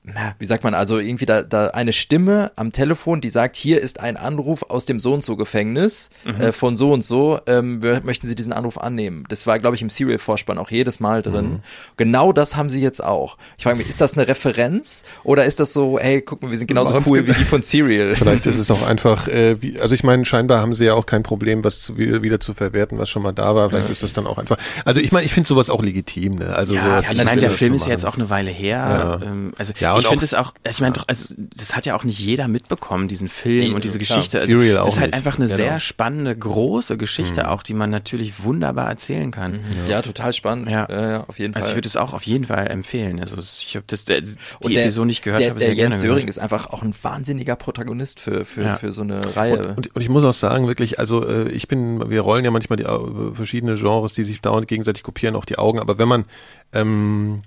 na, wie sagt man, also irgendwie da, da eine Stimme am Telefon, die sagt, hier ist ein Anruf aus dem so und so Gefängnis äh, von so und so, ähm, wir, möchten Sie diesen Anruf annehmen? Das war, glaube ich, im Serial-Vorspann auch jedes Mal drin. Genau das haben sie jetzt auch. Ich frage mich, ist das eine Referenz oder ist das so, hey, guck mal, wir sind genauso cool wie die von Serial? Vielleicht ist es auch einfach, äh, wie, also ich meine, scheinbar haben sie ja auch kein Problem, was zu, wieder, zu verwerten, was schon mal da war. Vielleicht ist das dann auch einfach. Also ich meine, ich finde sowas auch legitim, ne? Also Ja, sowas ich meine, der Film ist machen. jetzt auch eine Weile her. Ja. Ähm, also Ja, und ich finde es auch, ich meine, doch, also das hat ja auch nicht jeder mitbekommen, diesen Film Nee, und diese klar. Geschichte. Also, Serial das ist halt nicht. einfach eine Genau. sehr spannende, große Geschichte auch, die man natürlich wunderbar erzählen kann. Ja, total spannend. Ja. Ja, ja auf jeden Also ich Fall. würde es auch auf jeden Fall empfehlen. Also ich habe das der, die Und der, Episode nicht gehört, der, habe der sehr gerne Jens Söring ist einfach auch ein wahnsinniger Protagonist für, für, Ja. für so eine Reihe. Und, und ich muss auch sagen, wirklich, also äh, ich bin, wir rollen ja manchmal die äh, verschiedene Genres, die sich dauernd gegenseitig kopieren, auch die Augen, aber wenn man ähm,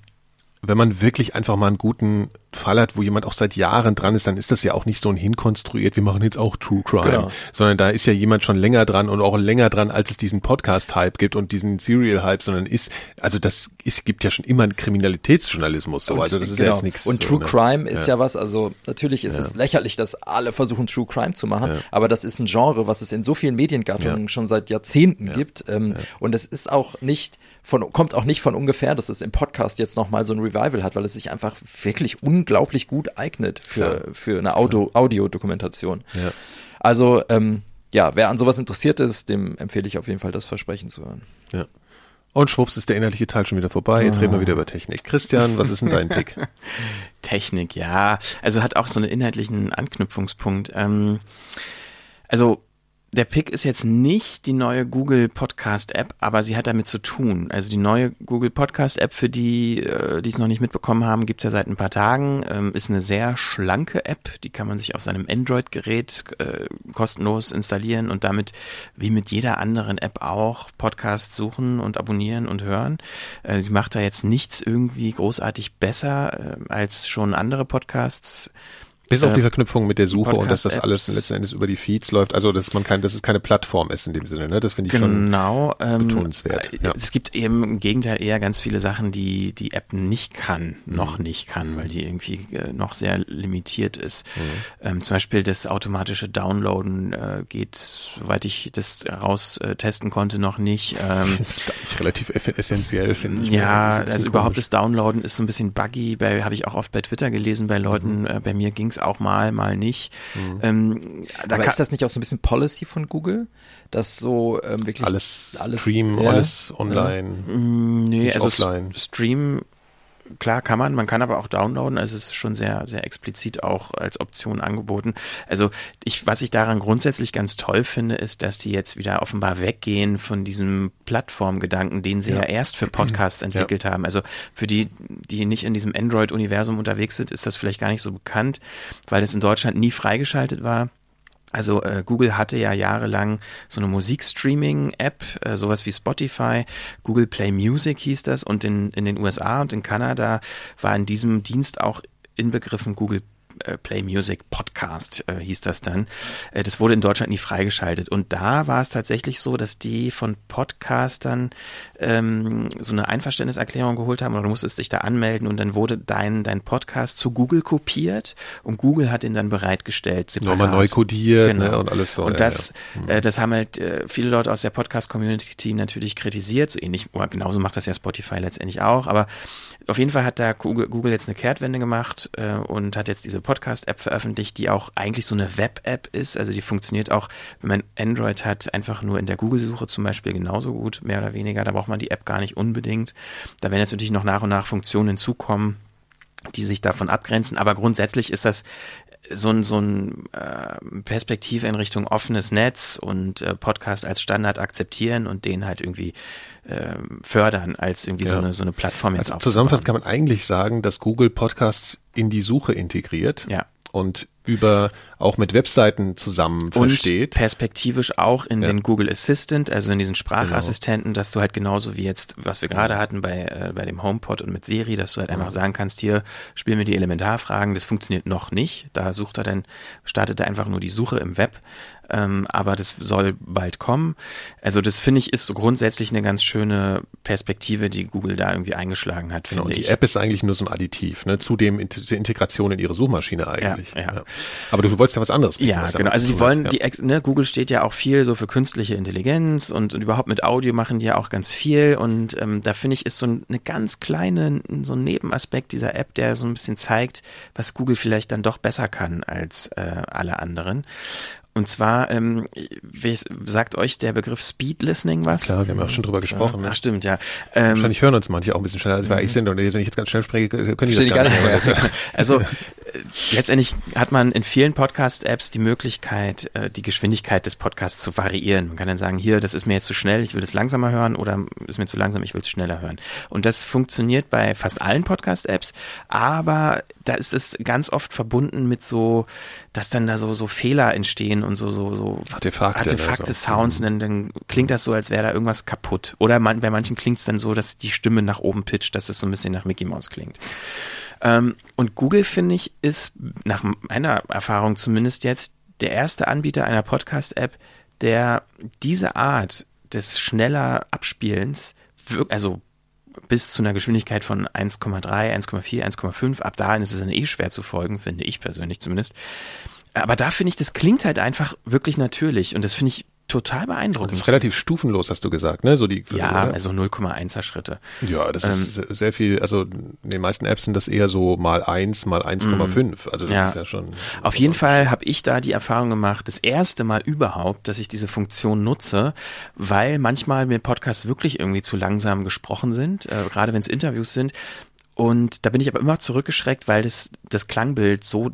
wenn man wirklich einfach mal einen guten Fall hat, wo jemand auch seit Jahren dran ist, dann ist das ja auch nicht so ein hinkonstruiert, wir machen jetzt auch True Crime, genau. sondern da ist ja jemand schon länger dran und auch länger dran, als es diesen Podcast-Hype gibt und diesen Serial-Hype, sondern ist, also das ist, gibt ja schon immer einen Kriminalitätsjournalismus so, und, also das ist genau. ja jetzt nichts. Und True so, ne? Crime ist ja. ja. was, also natürlich ist ja. es lächerlich, dass alle versuchen True Crime zu machen, ja. aber das ist ein Genre, was es in so vielen Mediengattungen schon seit Jahrzehnten gibt ähm, und es ist auch nicht von, kommt auch nicht von ungefähr, dass es im Podcast jetzt nochmal so ein Revival hat, weil es sich einfach wirklich unglaublich gut eignet für, für eine Audio, Audiodokumentation. Ja. Also, ähm, ja, wer an sowas interessiert ist, dem empfehle ich auf jeden Fall das Versprechen zu hören. Ja. Und schwupps ist der inhaltliche Teil schon wieder vorbei. Jetzt reden wir wieder über Technik. Christian, was ist denn dein Pick? Technik, ja. Also hat auch so einen inhaltlichen Anknüpfungspunkt. Ähm, also der Pick ist jetzt nicht die neue Google Podcast App, aber sie hat damit zu tun. Also die neue Google Podcast App, für die, äh, die es noch nicht mitbekommen haben, gibt's ja seit ein paar Tagen. Ähm, ist eine sehr schlanke App, die kann man sich auf seinem Android-Gerät äh, kostenlos installieren und damit, wie mit jeder anderen App auch, Podcasts suchen und abonnieren und hören. Äh, die macht da jetzt nichts irgendwie großartig besser äh, als schon andere Podcasts bis auf die Verknüpfung mit der Suche und dass das alles letzten Endes über die Feeds läuft. Also, dass man kein, dass es keine Plattform ist in dem Sinne, ne? Das finde ich genau, schon ähm, betonenswert. Ja. Es gibt eben im Gegenteil eher ganz viele Sachen, die die App nicht kann, mhm. noch nicht kann, weil die irgendwie äh, noch sehr limitiert ist. Mhm. Ähm, zum Beispiel das automatische Downloaden äh, geht, soweit ich das raus äh, testen konnte, noch nicht. Ähm, das ist relativ essentiell, finde ich. Ja, also überhaupt das Downloaden ist so ein bisschen buggy. Bei habe ich auch oft bei Twitter gelesen bei Leuten. Mhm. Äh, bei mir ging es auch mal, mal nicht. Mhm. Ähm, da Aber ist das nicht auch so ein bisschen Policy von Google, dass so ähm, wirklich alles, alles Stream, ja, alles online, ja. Mm, nee, also offline. Stream klar kann man, man kann aber auch downloaden, also es ist schon sehr, sehr explizit auch als Option angeboten. Also ich, was ich daran grundsätzlich ganz toll finde, ist, dass die jetzt wieder offenbar weggehen von diesem Plattformgedanken, den sie ja, ja erst für Podcasts entwickelt ja. haben. Also für die, die nicht in diesem Android-Universum unterwegs sind, ist das vielleicht gar nicht so bekannt, weil es in Deutschland nie freigeschaltet war. Also äh, Google hatte ja jahrelang so eine Musikstreaming-App, äh, sowas wie Spotify. Google Play Music hieß das und in, in den USA und in Kanada war in diesem Dienst auch inbegriffen Google Play Music Podcast äh, hieß das dann. Äh, das wurde in Deutschland nie freigeschaltet. Und da war es tatsächlich so, dass die von Podcastern ähm, so eine Einverständniserklärung geholt haben, oder du musstest dich da anmelden und dann wurde dein, dein Podcast zu Google kopiert und Google hat ihn dann bereitgestellt. Separat. Nochmal neu kodiert genau. ne, und alles so. Und das, ja. äh, das haben halt äh, viele Leute aus der Podcast-Community natürlich kritisiert, so ähnlich, oder genauso macht das ja Spotify letztendlich auch, aber auf jeden Fall hat da Google jetzt eine Kehrtwende gemacht äh, und hat jetzt diese Podcast-App veröffentlicht, die auch eigentlich so eine Web-App ist. Also die funktioniert auch, wenn man Android hat, einfach nur in der Google-Suche zum Beispiel genauso gut, mehr oder weniger. Da braucht man die App gar nicht unbedingt. Da werden jetzt natürlich noch nach und nach Funktionen hinzukommen, die sich davon abgrenzen. Aber grundsätzlich ist das so ein, so ein äh, Perspektive in Richtung offenes Netz und äh, Podcast als Standard akzeptieren und den halt irgendwie äh, fördern, als irgendwie ja. so, eine, so eine Plattform jetzt also Zusammenfassend kann man eigentlich sagen, dass Google Podcasts in die Suche integriert. Ja. Und über auch mit Webseiten zusammen versteht. Und perspektivisch auch in ja. den Google Assistant, also in diesen Sprachassistenten, genau. dass du halt genauso wie jetzt, was wir gerade hatten bei, äh, bei dem HomePod und mit Siri, dass du halt einfach sagen kannst, hier, spiel mir die Elementarfragen, das funktioniert noch nicht. Da sucht er dann, startet er einfach nur die Suche im Web ähm, aber das soll bald kommen. Also das finde ich ist so grundsätzlich eine ganz schöne Perspektive, die Google da irgendwie eingeschlagen hat. Genau, und die ich. App ist eigentlich nur so ein Additiv, ne, zu dem der Integration in ihre Suchmaschine eigentlich. Ja, ja. ja. Aber du wolltest ja was anderes. Bieten, ja, genau. Also die wollen, hat, ja. die, ne, Google steht ja auch viel so für künstliche Intelligenz und, und überhaupt mit Audio machen die ja auch ganz viel und ähm, da finde ich ist so eine ganz kleine, so ein Nebenaspekt dieser App, der so ein bisschen zeigt, was Google vielleicht dann doch besser kann als äh, alle anderen. Und zwar, ähm, wie sagt euch der Begriff Speed Listening was? Klar, wir haben ja auch schon drüber gesprochen. Ja, ne? Ach, stimmt, ja. Ähm, Wahrscheinlich hören uns manche auch ein bisschen schneller, als wir eigentlich sind. Und wenn ich jetzt ganz schnell spreche, können die das gar nicht mehr. also äh, letztendlich hat man in vielen Podcast-Apps die Möglichkeit, äh, die Geschwindigkeit des Podcasts zu variieren. Man kann dann sagen, hier, das ist mir jetzt zu schnell, ich will das langsamer hören oder ist mir zu langsam, ich will es schneller hören. Und das funktioniert bei fast allen Podcast-Apps, aber da ist es ganz oft verbunden mit so, dass dann da so, so Fehler entstehen und so, so, so Artefakte, Artefakte Sounds mhm. und dann, dann klingt das so, als wäre da irgendwas kaputt. Oder man, bei manchen klingt es dann so, dass die Stimme nach oben pitcht, dass es so ein bisschen nach Mickey Mouse klingt. Ähm, und Google, finde ich, ist nach meiner Erfahrung zumindest jetzt der erste Anbieter einer Podcast-App, der diese Art des schneller Abspielens, also bis zu einer Geschwindigkeit von 1,3, 1,4, 1,5, ab dahin ist es dann eh schwer zu folgen, finde ich persönlich zumindest. Aber da finde ich, das klingt halt einfach wirklich natürlich und das finde ich total beeindruckend. Das ist relativ stufenlos, hast du gesagt, ne? So die, ja, oder? also 0,1er Schritte. Ja, das ähm, ist sehr viel, also in den meisten Apps sind das eher so mal 1, mal 1,5. Mhm. Also das ja. ist ja schon. Auf jeden Fall habe ich da die Erfahrung gemacht, das erste Mal überhaupt, dass ich diese Funktion nutze, weil manchmal mir Podcasts wirklich irgendwie zu langsam gesprochen sind, äh, gerade wenn es Interviews sind. Und da bin ich aber immer zurückgeschreckt, weil das, das Klangbild so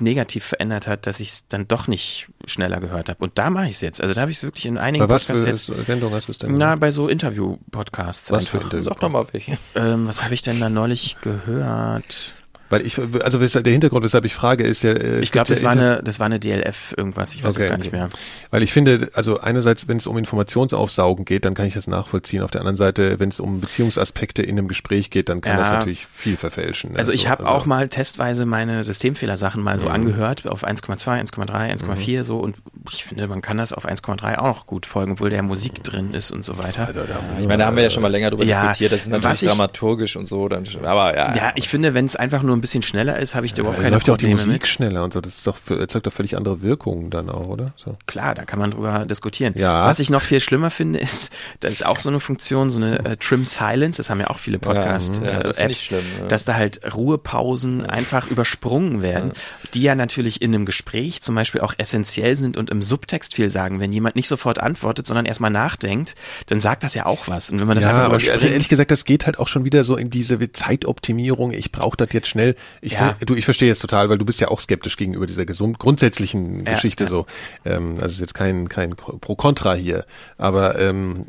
negativ verändert hat, dass ich es dann doch nicht schneller gehört habe. Und da mache ich es jetzt. Also da habe ich es wirklich in einigen bei was Podcasts für jetzt, Sendung hast du es denn? Na, bei so Interview-Podcasts. Was einfach. für Interview? Sag doch mal welche. Ähm, was habe ich denn da neulich gehört? Weil ich, also der Hintergrund, weshalb ich frage, ist ja. Äh, ich glaube, das war eine, das war eine DLF irgendwas. Ich weiß okay, es gar okay. nicht mehr. Weil ich finde, also einerseits, wenn es um Informationsaufsaugen geht, dann kann ich das nachvollziehen. Auf der anderen Seite, wenn es um Beziehungsaspekte in einem Gespräch geht, dann kann ja. das natürlich viel verfälschen. Also, also ich habe also, auch mal testweise meine Systemfehlersachen mal so mhm. angehört auf 1,2, 1,3, 1,4 mhm. so und ich finde, man kann das auf 1,3 auch noch gut folgen, obwohl der Musik drin ist und so weiter. Also, ich meine, da haben wir ja schon mal länger drüber ja, diskutiert. Das ist natürlich ich, dramaturgisch und so. Dann, aber ja. Ja, ich finde, wenn es einfach nur ein bisschen schneller ist, habe ich da überhaupt ja, keine läuft Probleme ja auch die Musik mit. schneller und so. Das ist doch, erzeugt doch völlig andere Wirkungen dann auch, oder? So. Klar, da kann man drüber diskutieren. Ja. Was ich noch viel schlimmer finde, ist, da ist auch so eine Funktion, so eine äh, Trim Silence, das haben ja auch viele Podcast-Apps, ja, äh, das ja. dass da halt Ruhepausen einfach übersprungen werden, die ja natürlich in einem Gespräch zum Beispiel auch essentiell sind und im Subtext viel sagen. Wenn jemand nicht sofort antwortet, sondern erstmal nachdenkt, dann sagt das ja auch was. Und wenn man das einfach überspringt. Also ehrlich gesagt, das geht halt auch schon wieder so in diese Zeitoptimierung. Ich brauche das jetzt schnell. Ich, ja. du, ich verstehe es total, weil du bist ja auch skeptisch gegenüber dieser gesund, grundsätzlichen ja, Geschichte ja. so. Ähm, also ist jetzt kein, kein Pro-Contra hier. Aber ähm,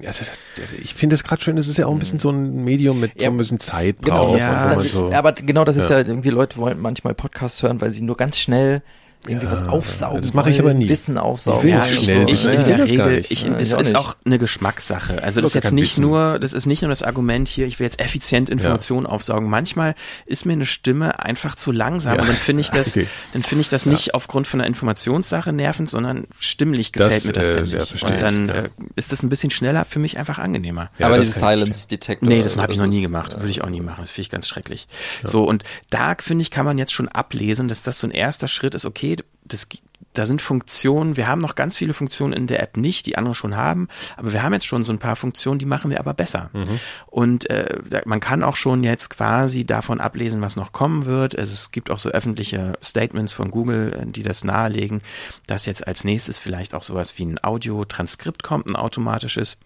ich finde es gerade schön, es ist ja auch ein bisschen so ein Medium mit ja, ein bisschen Zeit genau, braucht. Ja, so. Aber genau das ist ja. irgendwie, Leute wollen manchmal Podcasts hören, weil sie nur ganz schnell irgendwie ja, was aufsaugen. Das mache ich aber nie. Wissen aufsaugen. Ich will ja, schnell. Ich, ich, in der Regel, ich, ich, das ist auch eine Geschmackssache. Also das ist jetzt nicht Wissen. nur, das ist nicht nur das Argument hier, ich will jetzt effizient Informationen ja. aufsaugen. Manchmal ist mir eine Stimme einfach zu langsam und dann finde ich das, okay. dann finde ich das nicht aufgrund von einer Informationssache nervend, sondern stimmlich gefällt das, mir das äh, dann nicht. und dann äh, ist das ein bisschen schneller für mich einfach angenehmer. aber dieses Silence Detector. Nee, das habe ich noch nie gemacht. Würde ich auch nie machen. Das finde ich ganz schrecklich. So und da finde ich, kann man jetzt schon ablesen, dass das so ein erster Schritt ist. Okay, das, da sind Funktionen, wir haben noch ganz viele Funktionen in der App nicht, die andere schon haben, aber wir haben jetzt schon so ein paar Funktionen, die machen wir aber besser. Mhm. Und äh, man kann auch schon jetzt quasi davon ablesen, was noch kommen wird. Also es gibt auch so öffentliche Statements von Google, äh, die das nahelegen, dass jetzt als nächstes vielleicht auch sowas wie ein Audio-Transkript kommt, ein automatisches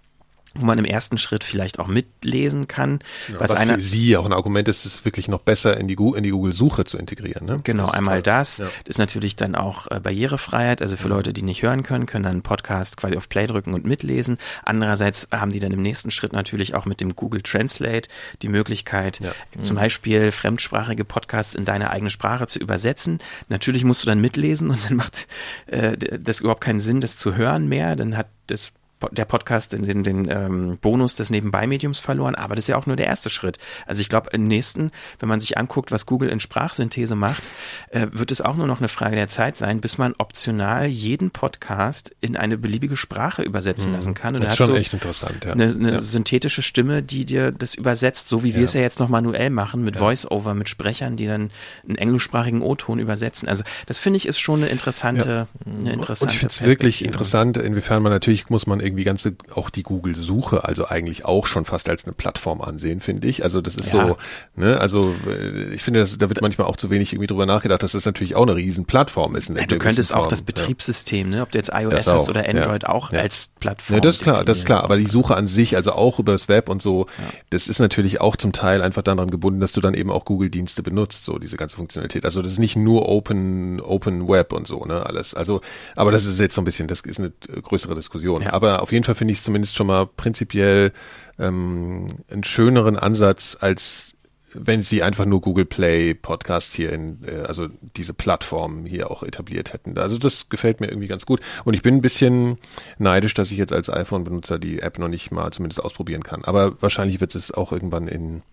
wo man im ersten Schritt vielleicht auch mitlesen kann. Ja, was, was einer, für Sie auch ein Argument ist, es wirklich noch besser in die, in die Google-Suche zu integrieren. Ne? Genau, das einmal das. Ja. Das ist natürlich dann auch äh, Barrierefreiheit. Also für Leute, die nicht hören können, können dann einen Podcast quasi auf Play drücken und mitlesen. Andererseits haben die dann im nächsten Schritt natürlich auch mit dem Google Translate die Möglichkeit, ja. zum Beispiel fremdsprachige Podcasts in deine eigene Sprache zu übersetzen. Natürlich musst du dann mitlesen und dann macht äh, das überhaupt keinen Sinn, das zu hören mehr. Dann hat das der Podcast den, den, ähm, Bonus des Nebenbei-Mediums verloren, aber das ist ja auch nur der erste Schritt. Also ich glaube, im nächsten, wenn man sich anguckt, was Google in Sprachsynthese macht, äh, wird es auch nur noch eine Frage der Zeit sein, bis man optional jeden Podcast in eine beliebige Sprache übersetzen mhm. lassen kann. Und das ist schon echt interessant, ja. Eine, eine ja. synthetische Stimme, die dir das übersetzt, so wie ja. wir es ja jetzt noch manuell machen, mit ja. Voice-Over, mit Sprechern, die dann einen englischsprachigen O-Ton übersetzen. Also das finde ich ist schon eine interessante, eine interessante Und ich finde es wirklich interessant, inwiefern man natürlich muss man irgendwie ganze, auch die Google-Suche, also eigentlich auch schon fast als eine Plattform ansehen, finde ich. Also das ist ja. so, ne, also äh, ich finde, das, da wird manchmal auch zu wenig irgendwie drüber nachgedacht, dass das natürlich auch eine riesen Plattform ist. Ja, du könntest auch das Betriebssystem, ne, ob du jetzt iOS hast oder Android, ja. auch als Plattform. Ja, das ist klar, das ist klar. Aber die Suche an sich, also auch über das Web und so, das ist natürlich auch zum Teil einfach daran gebunden, dass du dann eben auch Google-Dienste benutzt, so diese ganze Funktionalität. Also das ist nicht nur Open, Open Web und so, ne, alles. Also, aber das ist jetzt so ein bisschen, das ist eine größere Diskussion. Aber auf jeden Fall finde ich es zumindest schon mal prinzipiell ähm, einen schöneren Ansatz als wenn sie einfach nur Google Play Podcast hier in, äh, also diese Plattform hier auch etabliert hätten. Also das gefällt mir irgendwie ganz gut. Und ich bin ein bisschen neidisch, dass ich jetzt als iPhone-Benutzer die App noch nicht mal zumindest ausprobieren kann. Aber wahrscheinlich wird es auch irgendwann in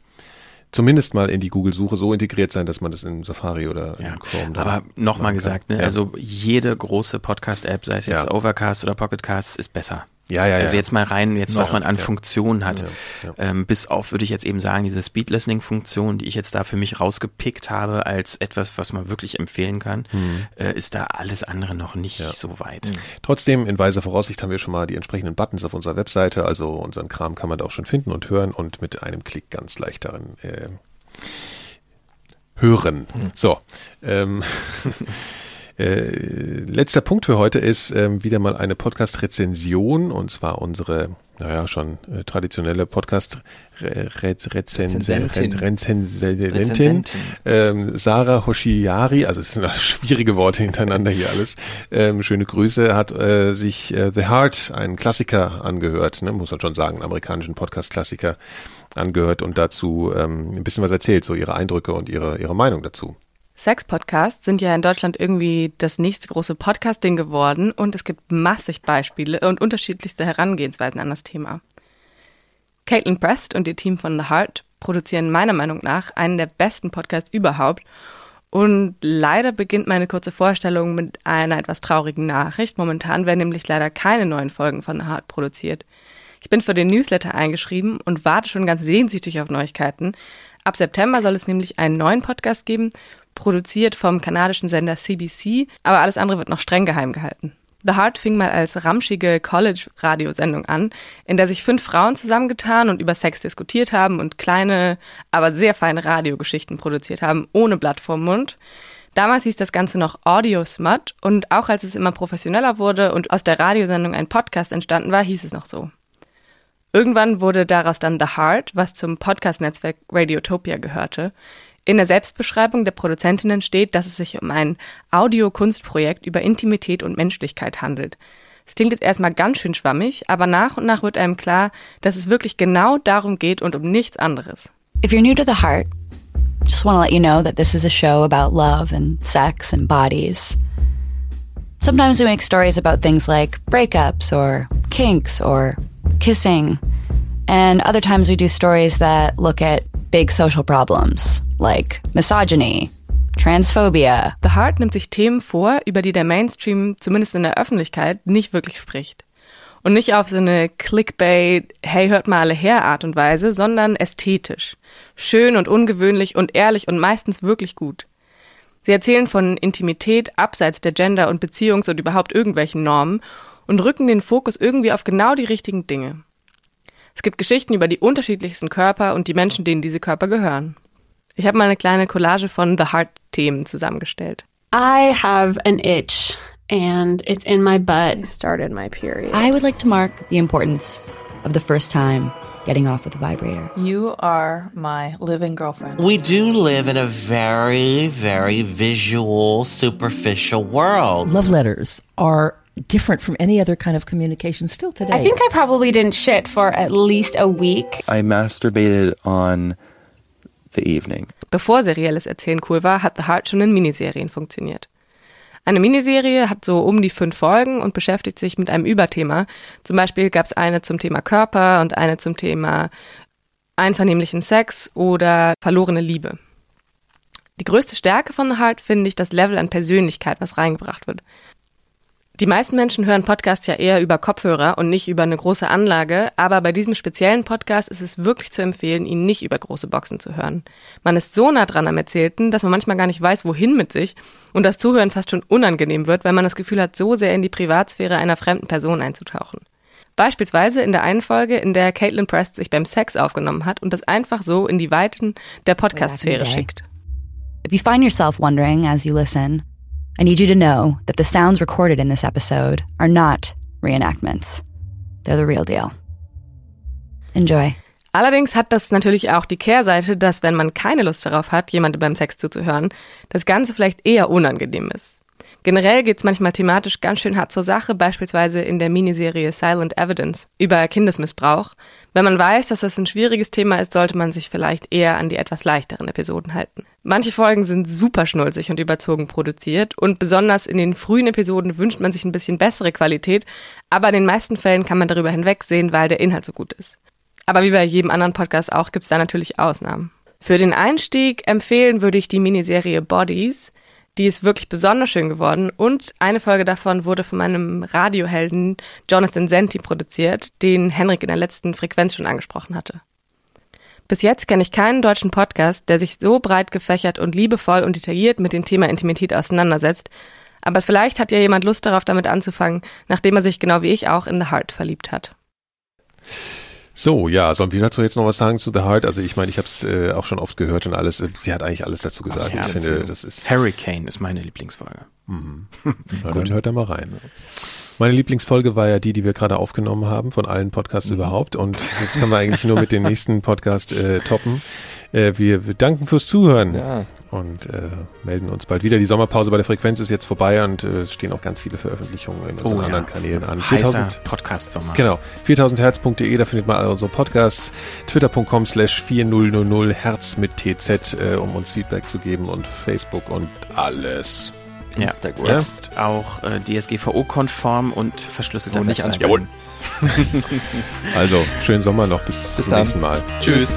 zumindest mal in die Google-Suche so integriert sein, dass man das in Safari oder in Ja, Chrome aber nochmal gesagt, ne, Ja. also jede große Podcast-App, sei es jetzt Ja. Overcast oder Pocketcast, ist besser. Ja, ja, ja. Also jetzt mal rein, jetzt was Ja, man an ja. Funktionen hat. Ja, Ähm, bis auf, würde ich jetzt eben sagen, diese Speed-Listening-Funktion, die ich jetzt da für mich rausgepickt habe als etwas, was man wirklich empfehlen kann, Mhm. äh, ist da alles andere noch nicht so weit. Trotzdem, in weiser Voraussicht haben wir schon mal die entsprechenden Buttons auf unserer Webseite, also unseren Kram kann man da auch schon finden und hören und mit einem Klick ganz leicht darin äh, hören. So, ähm, äh, letzter Punkt für heute ist ähm, wieder mal eine Podcast-Rezension und zwar unsere, naja, schon äh, traditionelle Podcast-Rezensentin, Rezensentin. Rezensentin, ähm, Sarah Hoshiari, also es sind schwierige Worte hintereinander hier alles. Ähm, schöne Grüße, hat äh, sich äh, The Heart, einen Klassiker angehört, ne, muss man schon sagen, einen amerikanischen Podcast-Klassiker angehört und dazu ähm, ein bisschen was erzählt, so ihre Eindrücke und ihre, ihre Meinung dazu. Sex-Podcasts sind ja in Deutschland irgendwie das nächste große Podcasting geworden und es gibt massig Beispiele und unterschiedlichste Herangehensweisen an das Thema. Caitlin Prest und ihr Team von The Heart produzieren meiner Meinung nach einen der besten Podcasts überhaupt und leider beginnt meine kurze Vorstellung mit einer etwas traurigen Nachricht. Momentan werden nämlich leider keine neuen Folgen von The Heart produziert. Ich bin für den Newsletter eingeschrieben und warte schon ganz sehnsüchtig auf Neuigkeiten. Ab September soll es nämlich einen neuen Podcast geben, produziert vom kanadischen Sender CBC, aber alles andere wird noch streng geheim gehalten. The Heart fing mal als ramschige College-Radiosendung an, in der sich fünf Frauen zusammengetan und über Sex diskutiert haben und kleine, aber sehr feine Radiogeschichten produziert haben, ohne Blatt vorm Mund. Damals hieß das Ganze noch Audio Smut und auch als es immer professioneller wurde und aus der Radiosendung ein Podcast entstanden war, hieß es noch so. Irgendwann wurde daraus dann The Heart, was zum Podcast-Netzwerk Radiotopia gehörte. In der Selbstbeschreibung der Produzentinnen steht, dass es sich um ein Audio-Kunstprojekt über Intimität und Menschlichkeit handelt. Es klingt jetzt erstmal ganz schön schwammig, aber nach und nach wird einem klar, dass es wirklich genau darum geht und um nichts anderes. If you're new to the heart, just want to let you know that this is a show about love and sex and bodies. Sometimes we make stories about things like breakups or kinks or kissing. And other times we do stories that look at big social problems like misogyny, transphobia, The Heart nimmt sich Themen vor, über die der Mainstream, zumindest in der Öffentlichkeit, nicht wirklich spricht. Und nicht auf so eine Clickbait, hey, hört mal alle her Art und Weise, sondern ästhetisch. Schön und ungewöhnlich und ehrlich und meistens wirklich gut. Sie erzählen von Intimität abseits der Gender- und Beziehungs- und überhaupt irgendwelchen Normen und rücken den Fokus irgendwie auf genau die richtigen Dinge. Es gibt Geschichten über die unterschiedlichsten Körper und die Menschen, denen diese Körper gehören. Ich habe mal eine kleine Collage von The Heart-Themen zusammengestellt. I have an itch and it's in my butt. started my period. I would like to mark the importance of the first time getting off with a vibrator. you are my living girlfriend. We do live in a very, very visual, superficial world. love letters are different from any other kind of communication still today. I think I probably didn't shit for at least a week. I masturbated on the evening. Bevor serielles Erzählen cool war, hat The Heart schon in Miniserien funktioniert. Eine Miniserie hat so um die fünf Folgen und beschäftigt sich mit einem Überthema. Zum Beispiel gab es eine zum Thema Körper und eine zum Thema einvernehmlichen Sex oder verlorene Liebe. Die größte Stärke von The Heart finde ich das Level an Persönlichkeit, was reingebracht wird. Die meisten Menschen hören Podcasts ja eher über Kopfhörer und nicht über eine große Anlage, aber bei diesem speziellen Podcast ist es wirklich zu empfehlen, ihn nicht über große Boxen zu hören. Man ist so nah dran am Erzählten, dass man manchmal gar nicht weiß, wohin mit sich und das Zuhören fast schon unangenehm wird, weil man das Gefühl hat, so sehr in die Privatsphäre einer fremden Person einzutauchen. Beispielsweise in der einen Folge, in der Caitlin Prest sich beim Sex aufgenommen hat und das einfach so in die Weiten der Podcast-Sphäre schickt. If you find yourself wondering as you listen, I need you to know that the sounds recorded in this episode are not reenactments. They're the real deal. Enjoy. Allerdings hat das natürlich auch die Kehrseite, dass wenn man keine Lust darauf hat, jemandem beim Sex zuzuhören, das Ganze vielleicht eher unangenehm ist. Generell geht's manchmal thematisch ganz schön hart zur Sache, beispielsweise in der Miniserie Silent Evidence über Kindesmissbrauch. Wenn man weiß, dass das ein schwieriges Thema ist, sollte man sich vielleicht eher an die etwas leichteren Episoden halten. Manche Folgen sind super schnulzig und überzogen produziert und besonders in den frühen Episoden wünscht man sich ein bisschen bessere Qualität, aber in den meisten Fällen kann man darüber hinwegsehen, weil der Inhalt so gut ist. Aber wie bei jedem anderen Podcast auch, gibt's da natürlich Ausnahmen. Für den Einstieg empfehlen würde ich die Miniserie Bodies. Die ist wirklich besonders schön geworden und eine Folge davon wurde von meinem Radiohelden Jonathan Senti produziert, den Henrik in der letzten Frequenz schon angesprochen hatte. Bis jetzt kenne ich keinen deutschen Podcast, der sich so breit gefächert und liebevoll und detailliert mit dem Thema Intimität auseinandersetzt. Aber vielleicht hat ja jemand Lust darauf, damit anzufangen, nachdem er sich genau wie ich auch in The Heart verliebt hat. So, ja, sollen wir dazu jetzt noch was sagen zu The Heart? Also ich meine, ich habe es äh, auch schon oft gehört und alles. Äh, Sie hat eigentlich alles dazu gesagt. Ja, ich finde, das ist. Hurricane ist meine Lieblingsfolge. Mhm. Na, dann hört da mal rein. Meine Lieblingsfolge war ja die, die wir gerade aufgenommen haben, von allen Podcasts Mhm. überhaupt. Und das kann man eigentlich nur mit dem nächsten Podcast äh, toppen. Äh, wir, wir danken fürs Zuhören Ja. und äh, melden uns bald wieder. Die Sommerpause bei der Frequenz ist jetzt vorbei und äh, es stehen auch ganz viele Veröffentlichungen in unseren Oh ja. anderen Kanälen an. Heißer Podcast-Sommer. Genau. 4000herz.de, da findet man alle unsere Podcasts. Twitter.com slash 4000 Herz mit TZ, äh, um uns Feedback zu geben und Facebook und alles. Ja, Instagram. Jetzt auch äh, DSGVO-konform und verschlüsselter Und nicht ansprechen. Also, schönen Sommer noch. Bis, Bis zum dann. nächsten Mal. Tschüss.